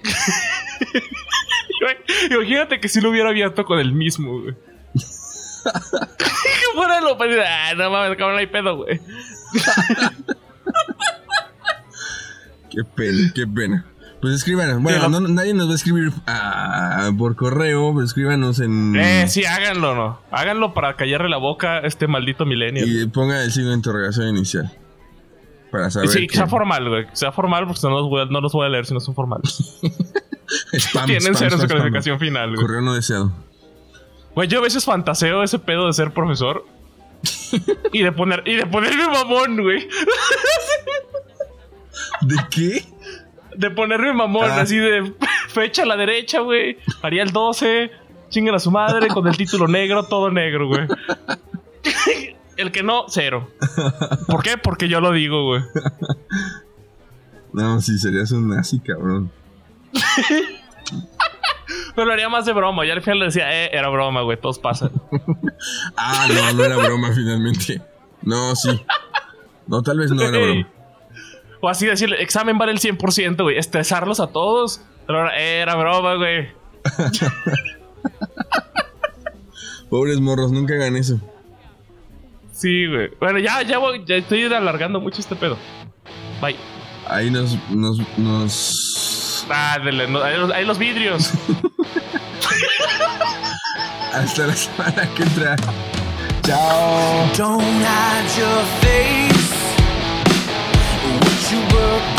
Imagínate que si lo hubiera abierto con el mismo, güey. que fuera lo Ah, no mames, cabrón, no hay pedo, güey.
Qué pena, qué pena. Pues escríbanos. Bueno, no- nadie nos va a escribir ah, por correo, pero escríbanos en.
Eh, sí, háganlo, ¿no? Háganlo para callarle la boca a este maldito milenio.
Y ponga el signo de interrogación inicial. Para saber.
Sí, que sea formal, güey. Que sea formal porque no los voy a, no los voy a leer si no son formales.
Spam,
Tienen cero su calificación final, güey.
Correo no deseado.
Güey, yo a veces fantaseo ese pedo de ser profesor. y de poner, y de ponerme mamón, güey.
¿De qué?
De ponerme mamón,
Ah.
así de fecha a la derecha, güey. Haría el 12, chinguen a su madre con el título negro, todo negro, güey. el que no, cero. ¿Por qué? Porque yo lo digo, güey.
No, sí, serías un nazi, cabrón.
Pero lo haría más de broma. Ya al final le decía, eh, era broma, güey, todos pasan.
Ah, no, no era broma finalmente. No, sí. No, tal vez no era broma.
O así decirle, examen vale el 100%, güey. Estresarlos a todos. Pero eh, era broma, güey.
Pobres morros, nunca hagan eso.
Sí, güey. Bueno, ya, ya voy, ya estoy alargando mucho este pedo. Bye.
Ahí nos, nos, nos...
Ah, dele, no, ahí, los, ahí los vidrios.
Hasta la semana que entra. Ciao.
Don't hide your face. What you were